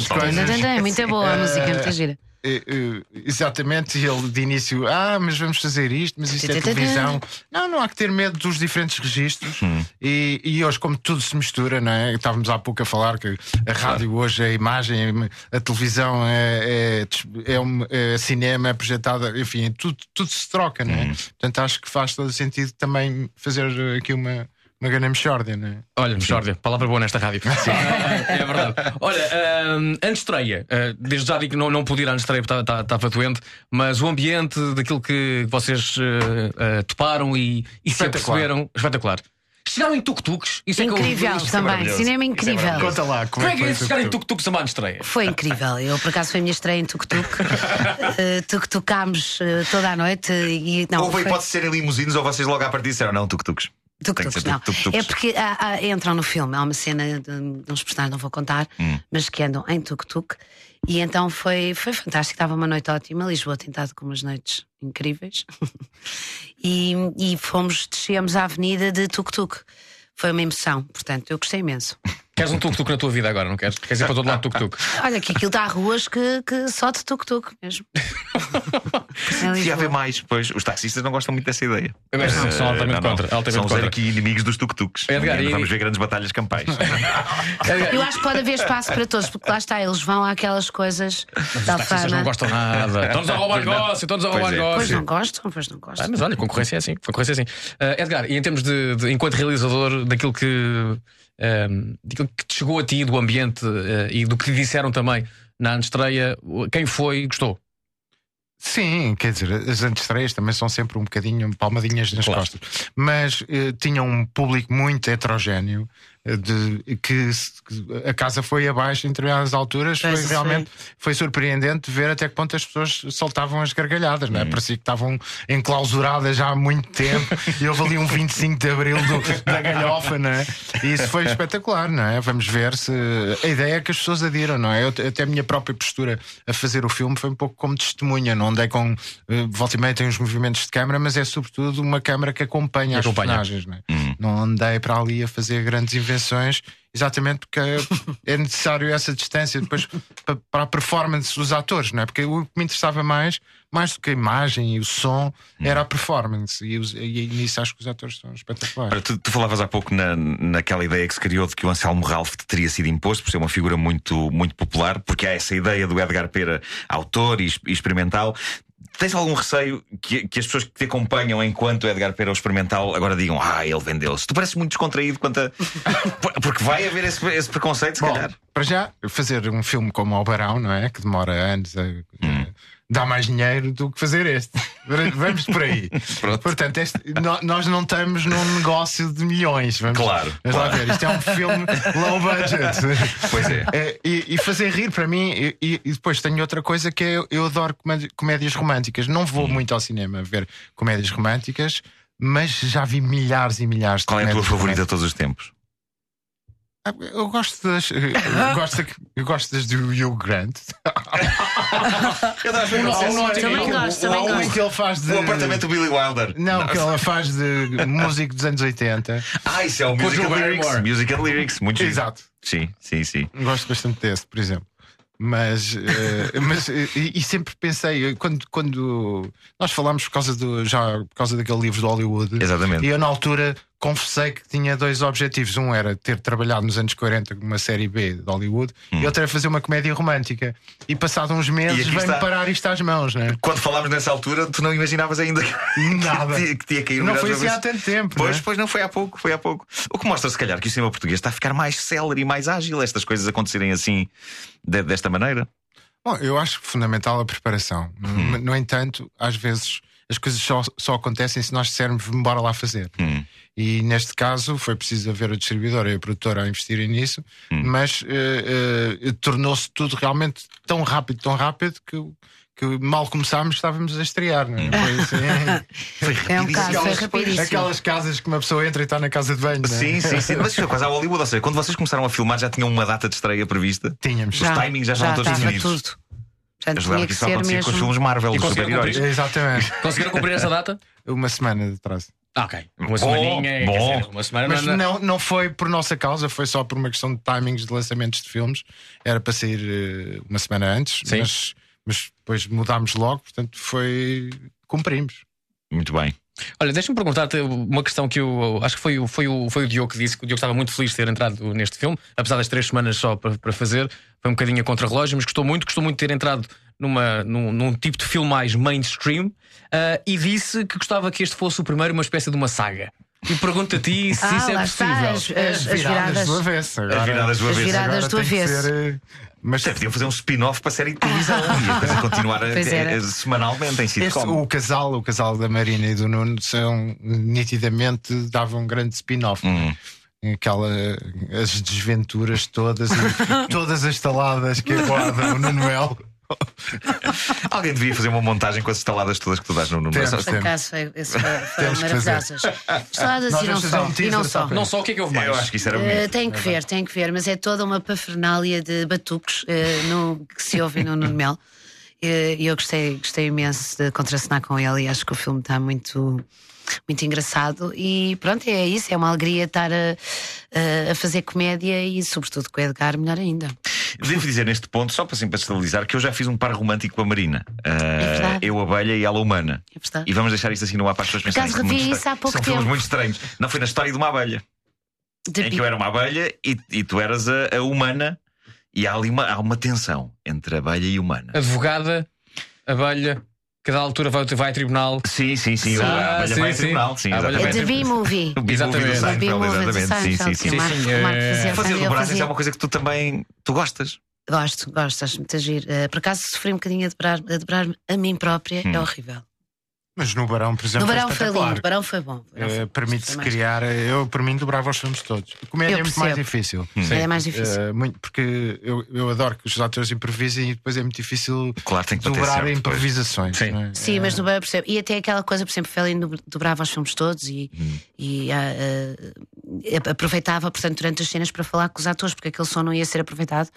coisas. É muito boa a música, é muito gira. Eh, eh, exatamente, ele de início, ah, mas vamos fazer isto, mas isto é televisão. Não, não há que ter medo dos diferentes registros. E, e hoje, como tudo se mistura, não é? Estávamos há pouco a falar que a rádio hoje é imagem, a televisão é, é, é, um- é cinema, é projetada, enfim, tudo, tudo se troca, não é? Portanto, acho que faz todo sentido também fazer aqui uma, uma grande mexórdia, não é? Olha, Mexórdia, palavra boa nesta rádio. é verdade. Olha, ahm, antes estreia, ah, desde já digo que não, não pude ir à estreia porque estava- estava doente, mas o ambiente daquilo que vocês ah, ah, toparam e, e se aperceberam, espetacular. Chegaram em tuk-tuks. Isso é que eu- Incrível isso é também, cinema é incrível. maravilhoso. Conta lá, Como é que é isso chegar em tuk-tuks a uma estreia? Foi incrível. Eu, por acaso, foi a minha estreia em tuk-tuk. Eh, tuk-tucámos eh, toda a noite e não. Houve foi- hipótese de serem limusinos ou vocês logo à partida disseram não, tuk-tuks. Ser não. É porque há- há- entram no filme, há uma cena de, de uns personagens, não vou contar, Hum. mas que andam em tuk-tuk. E então foi, foi fantástico, estava uma noite ótima. Lisboa tem estado com umas noites incríveis. e, e fomos, descemos a avenida de tuk-tuk. Foi uma emoção, portanto, eu gostei imenso. Queres um tuk-tuk na tua vida agora, não queres? Queres ir para todo lado tuk-tuk? Olha, que aquilo está a ruas que, que só de tuk-tuk mesmo. Devia Lisboa. haver mais, pois os taxistas não gostam muito dessa ideia. Mas são- são Eh, altamente não, não. contra, altamente São os contra. aqui inimigos dos tuk-tuks. Edgar, Não e- Vamos ver grandes batalhas campais. Eu acho que pode haver espaço para todos, porque lá está, eles vão àquelas coisas Os da taxistas fama. não gostam nada. Estão-nos a roubar não. negócio, estamos a roubar Pois é. negócio. Pois não gostam, pois não gostam. Ah, mas olha, concorrência é assim. Concorrência é assim. Ah, Edgar, e em termos de, de- enquanto realizador, daquilo que, daquilo que te chegou a ti, do ambiente ah, e do que te disseram também na antestreia, quem foi gostou? Sim, quer dizer, as antestreias também são sempre um bocadinho palmadinhas nas costas. Mas eh, tinham um público muito heterogéneo. De, que, a casa foi abaixo em determinadas alturas. Foi realmente foi surpreendente ver até que ponto as pessoas soltavam as gargalhadas, não é? Parecia que estavam enclausuradas já há muito tempo e houve ali um 25 de Abril do- da galhofa, não é? E isso foi espetacular, não é? Vamos ver se a ideia é que as pessoas adiram, não é? Eu, até a minha própria postura a fazer o filme foi um pouco como testemunha, não andei com eh, volta e meia tem uns movimentos de câmara, mas é sobretudo uma câmara que acompanha as acompanha. personagens, não é? Não andei para ali a fazer grandes invenções. Exatamente porque é necessário essa distância depois pa- para a performance dos atores, não é? Porque o que me interessava mais, mais do que a imagem e o som, era a performance. E, os- e nisso acho que os atores são espetaculares. Ora, tu, tu falavas há pouco na, naquela ideia que se criou de que o Anselmo Ralph te teria sido imposto por ser uma figura muito, muito popular, porque há essa ideia do Edgar Pera, autor e, e experimental. Tens algum receio que, que as pessoas que te acompanham enquanto Edgar Pera experimental agora digam, ah, ele vendeu-se? Tu pareces muito descontraído quanto a. Porque vai haver esse, esse preconceito, se Bom, calhar. para já, fazer um filme como o Barão, não é? Que demora anos a. a- Dá mais dinheiro do que fazer este. Vamos por aí. Portanto, este- no- nós não estamos num negócio de milhões. Vamos, Claro, Vamos lá claro. ver. Isto é um filme low budget. Pois é. É, e, e fazer rir para mim, e, e- depois tenho outra coisa que é eu adoro comédi- comédias românticas. Não vou Hum. muito ao cinema ver comédias românticas, mas já vi milhares e milhares de Qual é a tua favorita de todos os tempos? Eu gosto das. Eu gosto, eu gosto das do Hugh Grant. Eu Há um Também gosto, também gosto. que ele faz de. O apartamento do Billy Wilder. Não, que ele faz de músico dos anos 80. Ah, isso é o Com Music Drew and Lyrics. Music and Lyrics, muito giro. Exato. Sim, sim, sim. Gosto bastante desse, por exemplo. Mas, eh, mas eh, e, e sempre pensei, eh, quando, quando nós falámos por causa, do, já, por causa daquele livro do Hollywood, Exatamente. e eu na altura confessei que tinha dois objetivos. Um era ter trabalhado nos anos 40 numa série B de Hollywood e outro era fazer uma comédia romântica. E passado uns Hum. Meses veio-me está. parar isto às mãos, não é? Quando falámos nessa altura, tu não imaginavas ainda que, Nada. que, tinha, que tinha caído Não foi assim há tanto tempo. Pois, não é? pois não foi há pouco, foi há pouco. O que mostra, se calhar, que o cinema português está a ficar mais célere e mais ágil, estas coisas acontecerem assim, de- desta maneira. Bom, eu acho fundamental a preparação. Hum. No entanto, às vezes as coisas só, só acontecem se nós dissermos bora lá fazer. Hum. E neste caso foi preciso haver o distribuidor e a produtora a investirem nisso, Hum. mas eh, eh, tornou-se tudo realmente tão rápido, tão rápido que, que mal começámos estávamos a estrear, não é? Foi assim. Foi É um caso, Aquelas- rapidíssimo. Aquelas casas que uma pessoa entra e está na casa de banho. não é? Sim, sim, sim. Mas isto foi quase a Hollywood. Ou seja, quando vocês começaram a filmar, já tinham uma data de estreia prevista? Tínhamos. Os timings já estavam todos definidos. tudo. Portanto, jogava tinha que ser acontecia com os filmes mesmo. Marvel, E os conseguiram super-heróis. cumprir? Exatamente. Conseguiram cumprir essa data? Uma semana de atraso. Ah, ok. Uma Bom, semaninha. bom. dizer, uma semana Mas não- não- foi por nossa causa, foi só por uma questão de timings de lançamentos de filmes. Era para sair eh, uma semana antes, Sim. mas, mas depois mudámos logo, portanto foi. cumprimos. Muito bem. Olha, deixa-me perguntar-te uma questão que eu acho que foi, o- foi, o, foi o Diogo que disse que o Diogo estava muito feliz de ter entrado neste filme, apesar das três semanas só para, para fazer, foi um bocadinho a contra-relógio, mas gostou muito, gostou muito de ter entrado numa, num, num tipo de filme mais mainstream ah, e disse que gostava que este fosse o primeiro, uma espécie de uma saga. E pergunto a ti se Ah, isso é possível. as, as, as viradas. do avesso. Agora, As viradas do As avesso. viradas agora do tem que avesso. ser, eh, mas Até podiam fazer um spin-off para a série de televisão e a coisa continuar a- era. a- semanalmente em Este, sitcom. o casal, o casal da Marina e do Nuno são nitidamente davam um grande spin-off. Hum. Aquela, as desventuras todas todas as taladas que aguardam o Nuno Melo. Alguém devia fazer uma montagem com as estaladas todas que tu dás no número. Temos. Por acaso, foi, esse foi, foram Temos que fazer. maravilhosas. Estaladas Nós e não só. um e não só Não só o que é que houve mais. Eu acho que isso era Eh, bonito. tem que ver, tem que ver, mas é toda uma pafernália de batucos eh, no, que se ouve no Nuno Mel. Eh, E eu gostei, gostei imenso de contracenar com ele e acho que o filme está muito, muito engraçado. E pronto, é isso, é uma alegria estar a, a- a fazer comédia e, sobretudo, com o Edgar, melhor ainda. Devo dizer neste ponto, só para, assim, para estabilizar, que eu já fiz um par romântico com a Marina. Verdade. eu, a abelha e ela, a humana. É. E vamos deixar isto assim no ar para as pessoas pensarem. acaso que revi isso há pouco São filmes tempo. muito estranhos. Não foi na história de uma abelha. De em que eu era uma abelha e, e tu eras a, a humana. E há ali uma, há uma tensão entre abelha e humana. Advogada, abelha, cada altura vai, vai a tribunal. Sim, sim, sim. Ah, a abelha sim, vai a tribunal. Sim, A abelha É exatamente. de B-Movie. Exatamente. do Seinfeld, B-movie. Sim, sim, sim. sim, é- Fazer dobragens fazia. é uma coisa que tu também tu gostas. Gosto, gosto, acho muito agir. Uh, por acaso sofri um bocadinho a dobrar, a dobrar a mim própria, Hum. é horrível. Mas no Barão, por exemplo, No Barão foi foi lindo, o Barão foi bom. Eh, bom. Permite-se criar. eh, Eu, por mim, dobrava os filmes todos. Comédia Eu é muito mais difícil. Sim. É mais difícil. Eh, muito, porque eu, eu adoro que os atores improvisem e depois é muito difícil Claro, tem que dobrar certo improvisações. Sim. não é? Sim, mas no Barão percebo. E até aquela coisa, por exemplo, Fellini do- dobrava os filmes todos e, Hum. e ah, aproveitava, portanto, durante as cenas para falar com os atores, porque aquele som não ia ser aproveitado.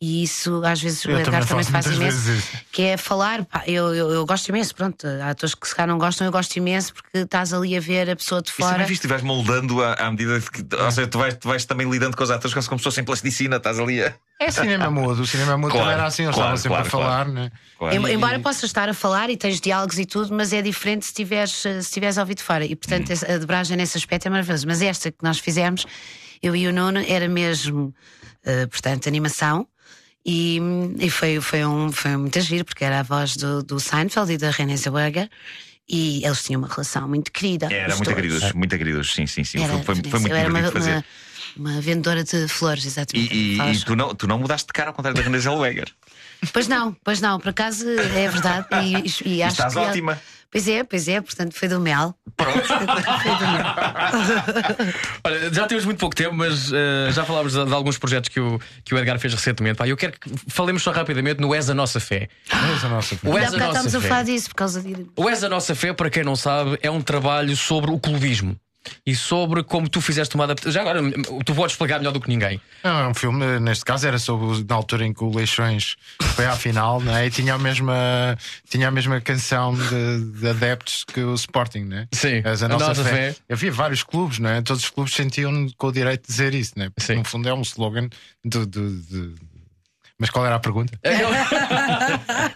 E isso, às vezes, o Eu Edgar também também faz imenso. Que é falar, pá, eu, eu, eu gosto imenso, pronto. Há atores que se calhar não gostam, eu gosto imenso porque estás ali a ver a pessoa de fora. viste, tu vais moldando à, à medida que. Ou seja, tu vais, tu vais também lidando com os atores como se fossem plasticina, estás ali a. É cinema mudo. O cinema mudo Claro, também era assim, eles claro, estavam sempre claro, a falar, claro. né? Claro. Em- Embora possas estar a falar e tens diálogos e tudo, mas é diferente se tiveres, se tiveres ouvido fora. E portanto essa- a dobragem nesse aspecto é maravilhosa. Mas esta que nós fizemos, eu e o Nuno, era mesmo, eh, portanto, animação. E, e foi, foi, um, foi muito giro, porque era a voz do, do Seinfeld e da Renée Zellweger. E eles tinham uma relação muito querida. Era muito queridos, muito queridos, sim, sim, sim. Era, filme foi, foi muito uma, divertido de fazer. uma, uma vendedora de flores, E, exatamente. e- Falas- e tu, não, tu não mudaste de cara ao contrário da Renée Zellweger. Pois não, pois não, por acaso é verdade. E, e acho estás que ótima. Pois é, pois é, portanto foi do mel. Olha, já temos muito pouco tempo, mas eh, já falámos de, de alguns projetos que o, que o Edgar fez recentemente. Pá, eu quero que falemos só rapidamente no És a Nossa Fé. Mas a nossa O Ainda És a Nossa estamos a Fé. falar disso por causa de. O És a Nossa Fé, para quem não sabe, é um trabalho sobre o clubismo. E sobre como tu fizeste uma adaptação. Já agora, tu podes explicar melhor do que ninguém. Não, é um filme, neste caso era sobre na altura em que o Leixões foi à final né? e tinha a mesma, tinha a mesma canção de, de adeptos que o Sporting, né? Sim, Mas a, a nossa, nossa fé. fé. Havia vários clubes, né? todos os clubes sentiam com o direito de dizer isso, né? Porque, Sim. no fundo é um slogan do. do- de- Mas qual era a pergunta?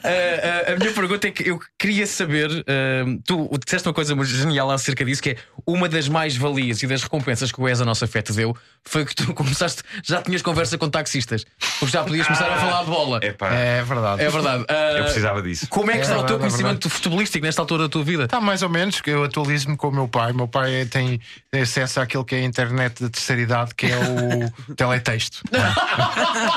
Eh, a minha pergunta é que eu queria saber: eh, tu disseste uma coisa genial acerca disso, que é uma das mais-valias e das recompensas que o És a Nossa Fé te deu foi que tu começaste, já tinhas conversa com taxistas, porque já podias começar a falar de bola. Epá, É verdade. É verdade. Eu precisava disso. Como é que É está o teu verdade, é conhecimento futebolístico nesta altura da tua vida? Está mais ou menos, que eu atualizo-me com o meu pai. O meu pai tem tem acesso àquilo que é a internet de terceira idade, que é o teletexto.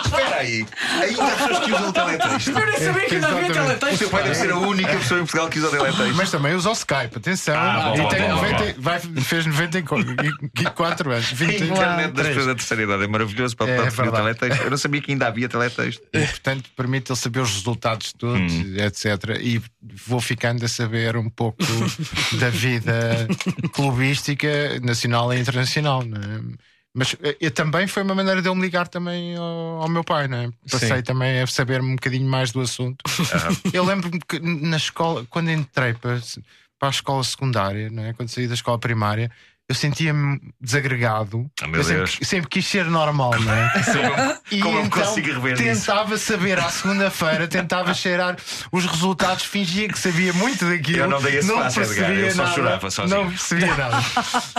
Espera aí. Ainda há pessoas que usam o teletexto. Eu nem sabia sabia que ainda havia teletexto. O teu pai deve ser a única pessoa em Portugal que usa teletexto. Mas também usa o Skype, atenção. Ah, bom, e bom, tem bom, 90, vai, fez 94 anos. A 20, internet das 23. pessoas da terceira idade é maravilhoso para, É para definir o teletexto. Eu não sabia que ainda havia teletexto. E, portanto, permite ele saber os resultados todos, Hum. etc. E vou ficando a saber um pouco da vida clubística nacional e internacional. não é? Mas eh, eu, também foi uma maneira de eu me ligar também ao, ao meu pai, não é? Passei Sim. também a saber um bocadinho mais do assunto. eu lembro-me que na escola, quando entrei para, para a escola secundária, não é? quando saí da escola primária, eu sentia-me desagregado. Ah, meu eu sempre, Deus. sempre quis ser normal, não é? E Como eu me então consigo rever tentava saber à segunda-feira, tentava cheirar os resultados, fingia que sabia muito daquilo. Eu não dei esse passo, percebia Edgar, eu só chorava sozinho. Não percebia nada.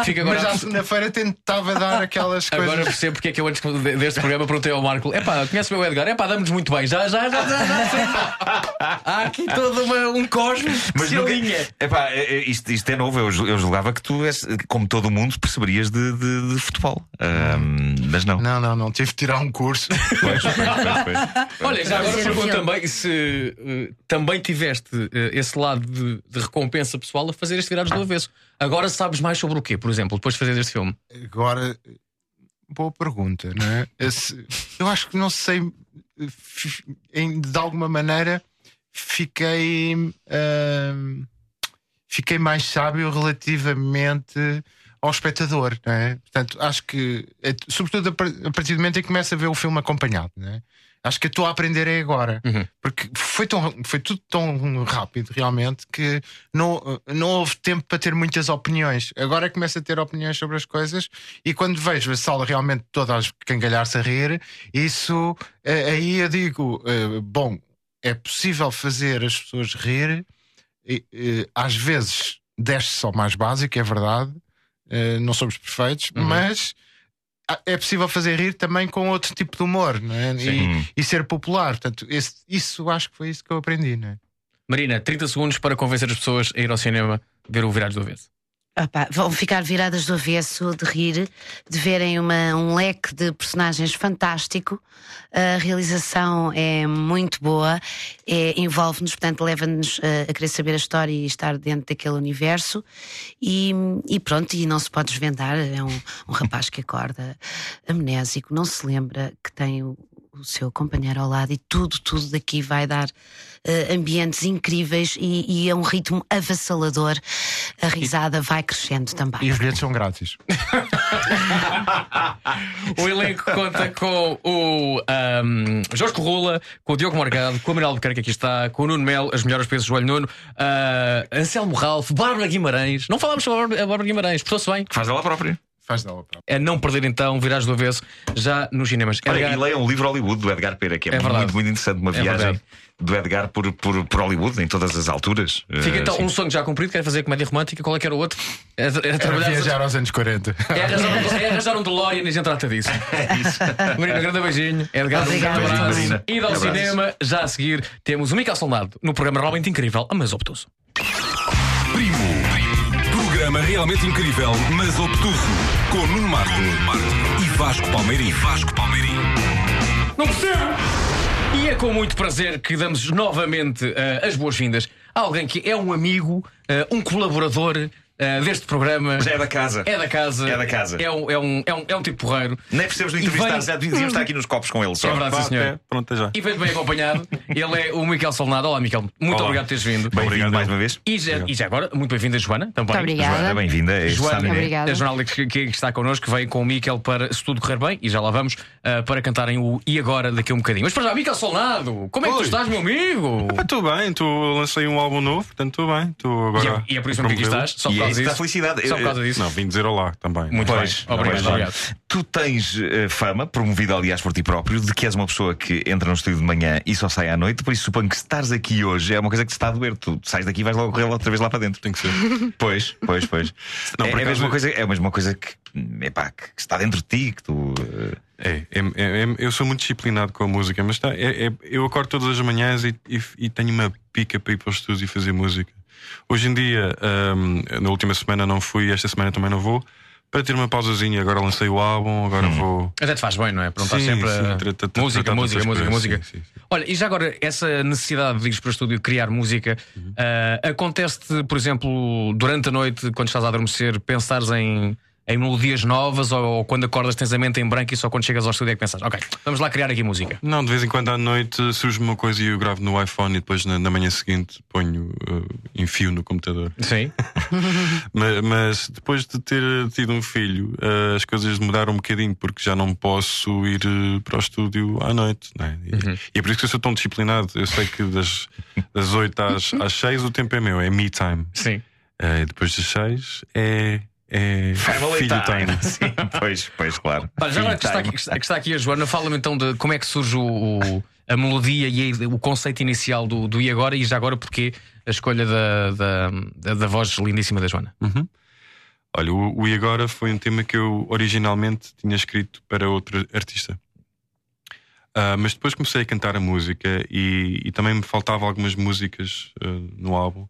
Fica agora- Mas à segunda-feira tentava dar aquelas coisas. Agora percebo porque é que eu antes de- deste programa perguntei ao Marco: é pá, conhece o meu Edgar? É pá, damos muito bem. Já, já, já, já, já. Há aqui todo uma- um cosmos que Mas se nunca, epá, é- é- isto, isto é novo. Eu, eu julgava que tu, és, como todo mundo, perceberias de, de- de futebol. Ahm, mas não. Não, não, não. Tive de tirar um curso. Pois, pois, pois, pois. Olha, já agora pergunto também se eh, também tiveste eh, esse lado de, de recompensa pessoal a fazer este virados do avesso. Agora sabes mais sobre o quê, por exemplo, depois de fazer este filme? Agora, boa pergunta, não é? Esse- eu acho que não sei, em- de alguma maneira, fiquei. ahm, fiquei mais sábio relativamente ao espectador, é? Portanto, acho que, é, sobretudo a par- a partir do momento em que começa a ver o filme acompanhado, é? Acho que estou a aprender é agora. Porque foi, tão, foi tudo tão rápido, realmente, que não, não houve tempo para ter muitas opiniões. Agora começo a ter opiniões sobre as coisas e quando vejo a sala realmente toda a cangalhar-se a rir, isso aí eu digo: eh, bom, é possível fazer as pessoas rir, eh, às vezes desce só mais básico, é verdade, eh, não somos perfeitos, mas. ah, É possível fazer rir também com outro tipo de humor não é? E, e ser popular. Portanto, esse- isso acho que foi isso que eu aprendi. É? Marina, 30 segundos para convencer as pessoas a ir ao cinema ver o Virados do Avesso. Pá, vão ficar viradas do avesso de rir, de verem uma- um leque de personagens fantástico. A realização é muito boa, é- envolve-nos, portanto, leva-nos eh, a querer saber a história e estar dentro daquele universo. E, e pronto, e não se pode desvendar. É um, um rapaz que acorda amnésico, não se lembra que tem o, o seu companheiro ao lado e tudo, tudo daqui vai dar eh, ambientes incríveis e, e a um ritmo avassalador. A risada vai crescendo também. E os bilhetes são grátis. O elenco conta com o ahm, Jorge Corrula, com o Diogo Morgado, com o Albuquerque que aqui está, com o Nuno Melo, as melhores peças do Joelho Nuno, ah, Anselmo Ralph, Bárbara Guimarães. Não falámos sobre a Bárbara- Guimarães, portou-se bem. Faz dela própria. Faz dela própria. É não perder então, virados do avesso, já nos cinemas. Olha, Edgar- e leia um livro Hollywood do Edgar Pera, que é, É muito, muito interessante. Uma É viagem verdade. do Edgar por, por, por Hollywood em todas as alturas. Fica Eh, então sim. um sonho já cumprido, quer fazer comédia romântica, qual é que era o outro? É, é trabalhar. viajar aos anos 40. É arranjar, um, é arranjar um DeLorean e a gente trata disso. É isso. Marina, um grande beijinho. Edgar, um grande abraço. Ida ao Abraço. cinema, já a seguir temos o Micael Solnado no programa realmente incrível, mas obtuso. Programa realmente incrível, mas obtuso. Com Nuno Marco e Vasco Palmeirim. Vasco Palmeirim. Não percebo! E é com muito prazer que damos novamente eh, as boas-vindas a alguém que é um amigo, eh, um colaborador eh, deste programa. Já é da casa. É da casa. É da casa. É um, é um, é um, é um tipo porreiro. Nem precisamos de E entrevistar, vem- já devíamos estar aqui nos copos com ele. Só. É verdade, senhor. Pronto, já. E vem bem acompanhado. Ele é o Miquel Solnado. Olá, Miquel. Muito Olá. obrigado por teres vindo. Bem-vindo mais uma vez. E já, e já agora, muito bem-vinda, Joana. Também. Muito obrigada. Joana, bem-vinda. Joana. Obrigada. a jornalista que, que está connosco, veio com o Miquel para, se tudo correr bem, e já lá vamos, ah, para cantarem o E Agora daqui a um bocadinho. Mas para já, Miquel Solnado, como é que tu Oi. estás, meu amigo? Estou bem, tu lancei um álbum novo, portanto estou bem. E agora. é, e é por isso que aqui estás, só por E é causa dá disso. felicidade. Só por causa disso. Não, vim dizer olá também. Muito Pois, bem, obrigado. pois, obrigado. Tu tens eh, fama, promovida aliás por ti próprio, de que és uma pessoa que entra no estúdio de manhã e só sai à noite, por isso suponho que se estás aqui hoje é uma coisa que te está a doer. Tu sais daqui e vais logo correr outra vez lá para dentro. Tem que ser. Pois, pois, pois. Não, é, é a mesma coisa, é a mesma coisa que, epá, que está dentro de ti, que tu. eh, É, é, é- é- eu sou muito disciplinado com a música, mas tá, é- é- eu acordo todas as manhãs e, e- e tenho uma pica para ir para os estúdios e fazer música. Hoje em dia, ahm, na última semana não fui, esta semana também não vou, para ter uma pausazinha. Agora lancei o álbum, agora vou. Até te faz bem, não é? Pronto, sempre sim, a... música, música, música, música. Olha, e já agora, essa necessidade de ires para o estúdio criar música ah, acontece-te, por exemplo, durante a noite, quando estás a adormecer, pensares em, em melodias novas ou, ou quando acordas tens a mente em branco e só quando chegas ao estúdio é que pensas, ok, vamos lá criar aqui música. Não, de vez em quando à noite surge uma coisa e eu gravo no iPhone e depois na, na manhã seguinte ponho, uh, enfio no computador. Sim. mas, mas depois de ter tido um filho, uh, as coisas mudaram um bocadinho porque já não posso ir uh, para o estúdio à noite. não é? E, e é por isso que eu sou tão disciplinado. Eu sei que das, das 8 às, às 6 o tempo é meu, é me time. Sim. Uh, depois das 6 é. É Family filho time. time. Sim, pois, pois, claro. Já agora que está, aqui, que está aqui a Joana, fala-me então de como é que surge o, a melodia e o conceito inicial do, do E Agora e já agora porque a escolha da, da, da, da voz lindíssima da Joana. Uhum. Olha, o, o E Agora foi um tema que eu originalmente tinha escrito para outro artista. Ah, mas depois comecei a cantar a música e, e também me faltavam algumas músicas ah, no álbum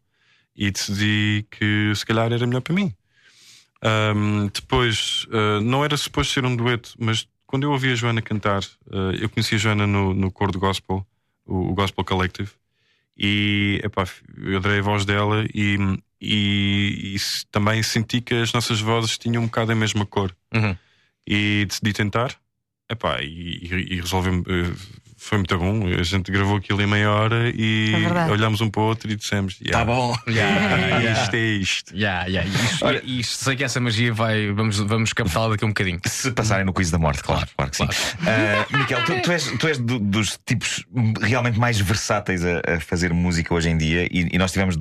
e decidi que se calhar era melhor para mim. Ahm, depois, ah, não era suposto ser um dueto, mas quando eu ouvi a Joana cantar, ah, eu conheci a Joana no, no coro do Gospel, o, o Gospel Collective, e epá, eu adorei a voz dela e, e, e também senti que as nossas vozes tinham um bocado a mesma cor. Uhum. E decidi tentar, epá, e, e, e resolveu foi muito bom. A gente gravou aquilo em meia hora e É olhámos um para o outro e dissemos: Tá bom. Yeah, yeah. Isto é isto. Yeah, yeah. Isto, isto- sei que essa magia vai. Vamos, vamos captá-la daqui a um bocadinho. Se passarem no quiz da morte, claro, claro que sim. Ah, Miquel, tu, tu és, tu és do- dos tipos realmente mais versáteis a, a fazer música hoje em dia e, e nós tivemos,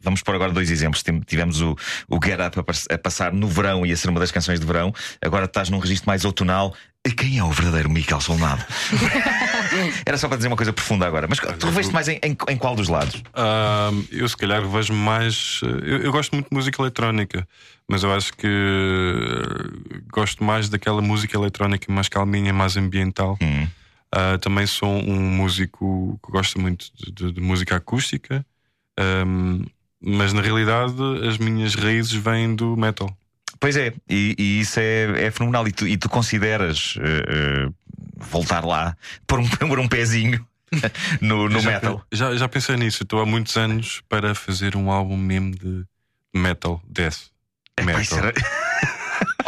vamos pôr agora dois exemplos. Tivemos o, o Get Up a, a passar no verão e a ser uma das canções de verão, agora estás num registro mais outonal. Quem é o verdadeiro Miquel Solnado? Era só para dizer uma coisa profunda agora, mas tu reveste mais em, em, em qual dos lados? Ah, eu se calhar vejo mais. Eu, eu gosto muito de música eletrónica, mas eu acho que eh, gosto mais daquela música eletrónica mais calminha, mais ambiental. Ah, também sou um músico que gosta muito de, de- de música acústica, ahm, mas na realidade as minhas raízes vêm do metal. Pois é, e, e isso é, é fenomenal. E tu, e tu consideras eh, eh, voltar lá, pôr um, pôr um pezinho no, no já, metal? Já, já pensei nisso. Estou há muitos anos para fazer um álbum mesmo de metal, death. metal.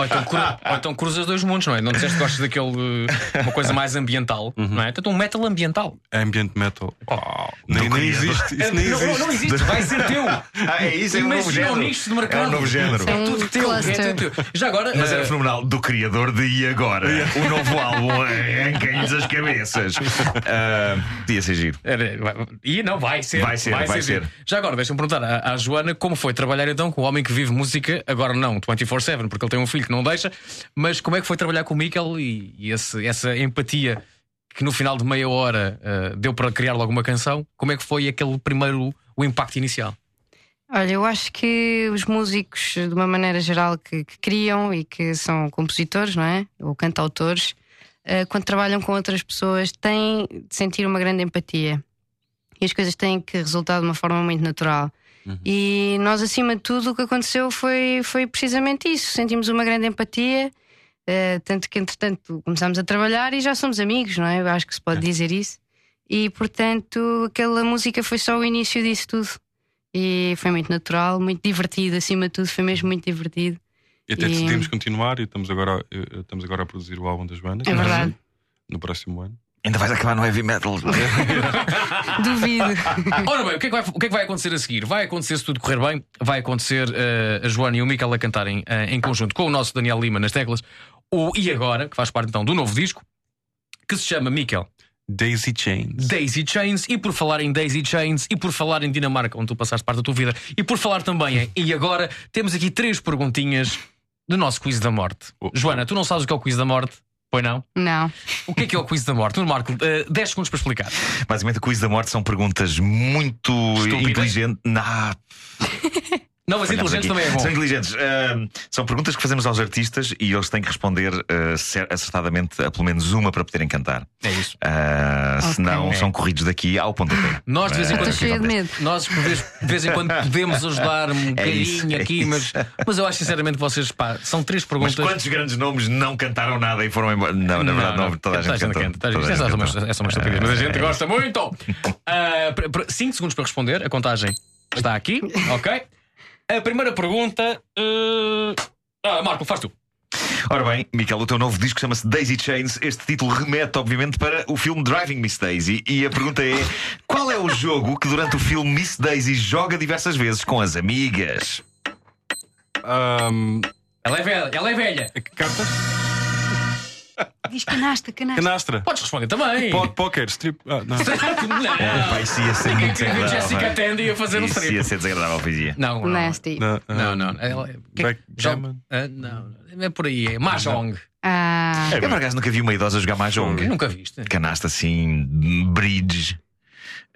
Ou então, cru- ou então cruzas dois mundos, não é? Não disseste que gostas daquele. uh, uma coisa mais ambiental, não é? Então um metal ambiental. Ambient metal. do nem, nem existe. Isso nem não, existe. não, não existe, vai ser teu. Ah, é isso, é um novo género. nicho de mercado. É um novo género. É tudo teu. É tudo teu. Já agora. Mas era eh, fenomenal do criador de E Agora, o novo álbum em Cães as Cabeças. Podia ser giro. Vai- E não, vai ser. Vai ser, vai ser. Já agora, deixa-me perguntar à, à Joana como foi trabalhar então com o homem que vive música, agora não 24-7, porque ele tem um filho que não deixa, mas como é que foi trabalhar com o Mikel e, e esse- essa empatia que no final de meia hora eh, deu para criar logo uma canção? Como é que foi aquele primeiro, o impacto inicial? Olha, eu acho que os músicos, de uma maneira geral, que, que criam e que são compositores, não é? Ou cantautores, eh, quando trabalham com outras pessoas, têm de sentir uma grande empatia. E as coisas têm que resultar de uma forma muito natural. E nós, acima de tudo, o que aconteceu foi, foi precisamente isso. Sentimos uma grande empatia, eh, tanto que, entretanto, começámos a trabalhar e já somos amigos, não é? Eu acho que se pode dizer isso. E, portanto, aquela música foi só o início disso tudo. E foi muito natural, muito divertido, acima de tudo, foi mesmo muito divertido. E até E- decidimos continuar e estamos agora, eh, estamos agora a produzir o álbum das bandas. É verdade. No próximo ano. Ainda vais acabar no heavy metal. Duvido. Ora bem, o que, é que vai, o que é que vai acontecer a seguir? Vai acontecer, se tudo correr bem, vai acontecer eh, a Joana e o Mikel a cantarem eh, em conjunto com o nosso Daniel Lima nas teclas, o E Agora, que faz parte então do novo disco, que se chama Mikel. Daisy Chains. Daisy Chains, e por falar em Daisy Chains, e por falar em Dinamarca, onde tu passaste parte da tua vida, e por falar também em E Agora, temos aqui três perguntinhas do nosso quiz da morte. Joana, tu não sabes o que é o quiz da morte? Pois não? Não. O que é que é o quiz da morte? No Marco, eh, 10 segundos para explicar. Basicamente, o quiz da morte são perguntas muito Estúpidas? inteligentes. Não. Não, mas inteligentes aqui. também é bom. São inteligentes. Ahm, são perguntas que fazemos aos artistas e eles têm que responder ah, cer- acertadamente a pelo menos uma para poderem cantar. É isso. Ah, Senão Ok. são corridos daqui ao pontapé. Nós de vez em Ah, quando é. Nós de vez, em quando podemos ajudar um É bocadinho é aqui, mas, mas eu acho sinceramente que vocês pá, são três Mas perguntas. quantos grandes nomes não cantaram nada e foram embora? Não, na verdade, não, toda a gente canta. Toda a É gente só uma- cantou. é só uma estupidez, mas a gente É gosta muito. 5 segundos para responder, a contagem está aqui, ok? A primeira pergunta. eh, Ah, Marco, faz tu. Ora bem, Miquel, o teu novo disco chama-se Daisy Chains. Este título remete, obviamente, para o filme Driving Miss Daisy. E a pergunta é: qual é o jogo que durante o filme Miss Daisy joga diversas vezes com as amigas? Ela é velha, ela é velha. Cartas? Diz canasta, canasta. Canastra. Podes responder também. Po- Póquer, strip. Ah, não. Não. É, pá, isso ia ser muito desagradável. Jessica Tandy a fazer um Isso strip. ia ser desagradável, poesia. Não, não. Nasty. Não, Não, não. Ela, que- Backgammon? Ah, não, é por aí. É Mahjong. Ah, Eu, por acaso, nunca vi uma idosa jogar Mahjong. Nunca viste. Canasta assim, bridge.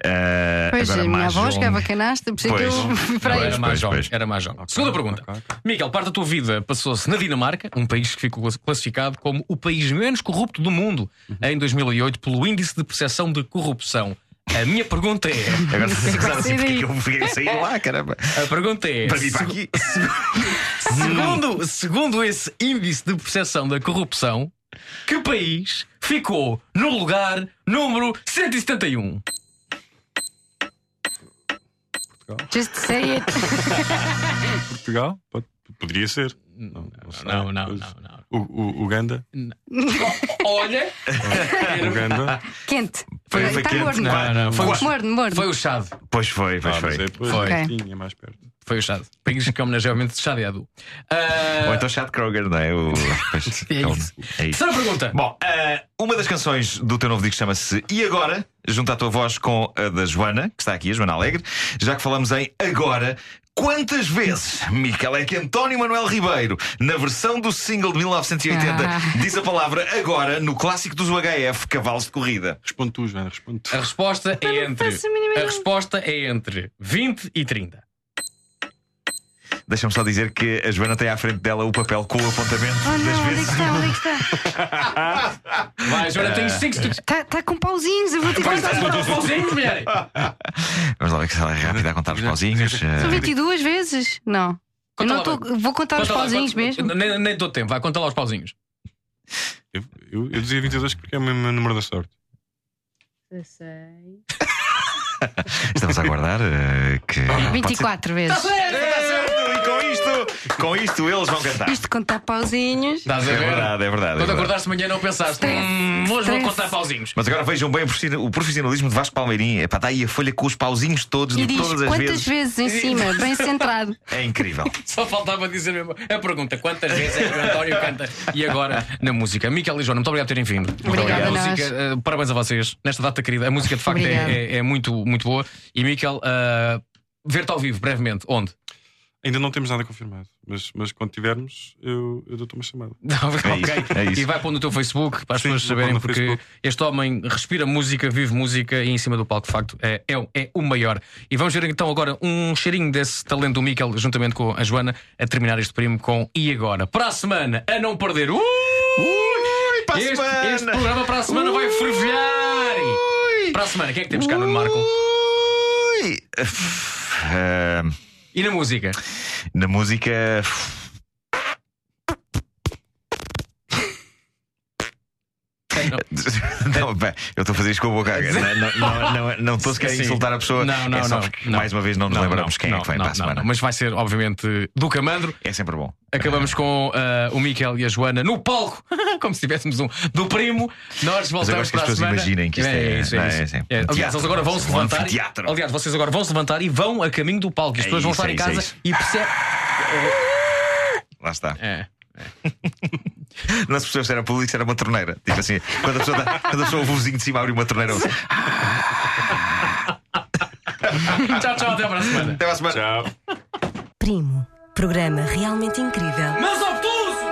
Ah, pois agora a minha avó jogava canasta, por isso é que eu aí. Pois, Era Mahjong. pois. Era Mahjong. Segunda pergunta. Miguel, parte da tua vida passou-se na Dinamarca, um país que ficou classificado como o país menos corrupto do mundo em 2008 pelo Índice de Percepção de Corrupção. A minha pergunta é. Agora se pensar assim, porque é que eu fiquei sair lá, caramba. A pergunta é. Para vir para aqui. Segundo, segundo esse índice de percepção da corrupção, que país ficou no lugar número 171? Just say it. Portugal? Pode- Poderia ser. Não, não, sei. não, não, Pois. não, não. O, o, Uganda? Olha! Uganda? Quente. Foi- Está foi quente. morno. Não, não, foi, o- Morno, morno. foi o Chad. Pois foi, pois Ah, foi. é, pois, Foi. mais tinha, mais perto. Foi o Chad. País que homenageia obviamente Chad e Adu. Ah, Ou então Chad Kroger, não é? O... É isso. é isso. Terceira pergunta. Bom, ah, uma das canções do teu novo disco chama-se E Agora? Junta a tua voz com a da Joana, que está aqui, a Joana Alegre. Já que falamos em Agora, quantas vezes, Miquel, é que António Manuel Ribeiro, na versão do single de 1980, Ah. diz a palavra Agora no clássico dos UHF, Cavalos de Corrida? Responde tu, Joana, responde tu. A resposta é entre. a resposta é entre 20 e 30. Deixa-me só dizer que a Joana tem à frente dela o papel com o apontamento Oh das não, onde é que vezes. está? Onde é que está? Vai, Joana, tens 5 segundos. Está tá com pauzinhos, eu vou ter que Vai, contar. estás a contar os pauzinhos, mulher? Vamos lá ver que ela é rápida a contar os pauzinhos. São Ah, 22 vezes? Não. Conta não lá, tô, vou contar os Conta lá, pauzinhos conta- mesmo. Nem, nem dou tempo, vai, conta lá os pauzinhos. Eu, eu, eu dizia 22 porque é o meu número da sorte. Estamos a aguardar eh, que. pode ser- 24 vezes. Está certo! E com isto, com isto eles vão cantar. Isto contar pauzinhos. Estás a É ver? verdade, é verdade. é Quando verdade. acordaste de manhã não pensaste, hum, hoje vou contar pauzinhos. Mas agora vejam bem o profissi- o profissionalismo de Vasco Palmeirim. Epá, está aí a folha com os pauzinhos todos E de diz todas as quantas vezes. vezes em cima, bem centrado. É incrível. Só faltava dizer mesmo a pergunta: quantas vezes é que o António canta? E agora na música. Miquel e Joana, muito obrigado por terem vindo. Obrigado. música, eh, parabéns a vocês nesta data querida. A música de facto é, é- é muito, muito boa. E Miquel, eh, ver-te ao vivo brevemente. Onde? Ainda não temos nada confirmado, mas, mas quando tivermos, eu, eu dou-te uma chamada. ok. isso, é isso. E vai pôr no teu Facebook para as Sim, pessoas saberem, porque Facebook. este homem respira música, vive música e em cima do palco, de facto, é, é, o- é o maior. E vamos ver então agora um cheirinho desse talento do Miquel, juntamente com a Joana, a terminar este primo com E Agora. Para a semana, a não perder. Ui! Ui, para a este, semana! este programa para a semana vai fervilhar! Para a semana, quem é que temos cá no Marco? Ui. Ah, E na música? na música. Não, pá, eu estou a fazer isto com a boca. Não, não, não, estou sequer a Sim. insultar a pessoa. Não, não, é só não, porque, não. mais uma vez, não nos lembramos quem é que vem para a semana. Mas vai ser, obviamente, do Camandro. É sempre bom. Acabamos com ah, o Miquel e a Joana no palco, como se tivéssemos um do primo. Nós Mas eu voltamos gosto que para as a pessoas semana. imaginem que isto é- isso, é, não é isso. assim, um É, aliás, teatro, eles agora vão se um levantar. anfiteatro. Aliás, vocês agora vão se levantar e vão a caminho do palco. E as É pessoas vão isso, estar é em isso, é casa isso. e percebem. Lá está. É. Não se percebeu se era público, se era uma torneira. Tipo assim, quando a pessoa, dá- quando a pessoa ouve o vizinho de cima abrir uma torneira, ela- tchau, tchau, até para a semana. até à semana. Tchau. Primo. Programa realmente incrível. Mas obtuso!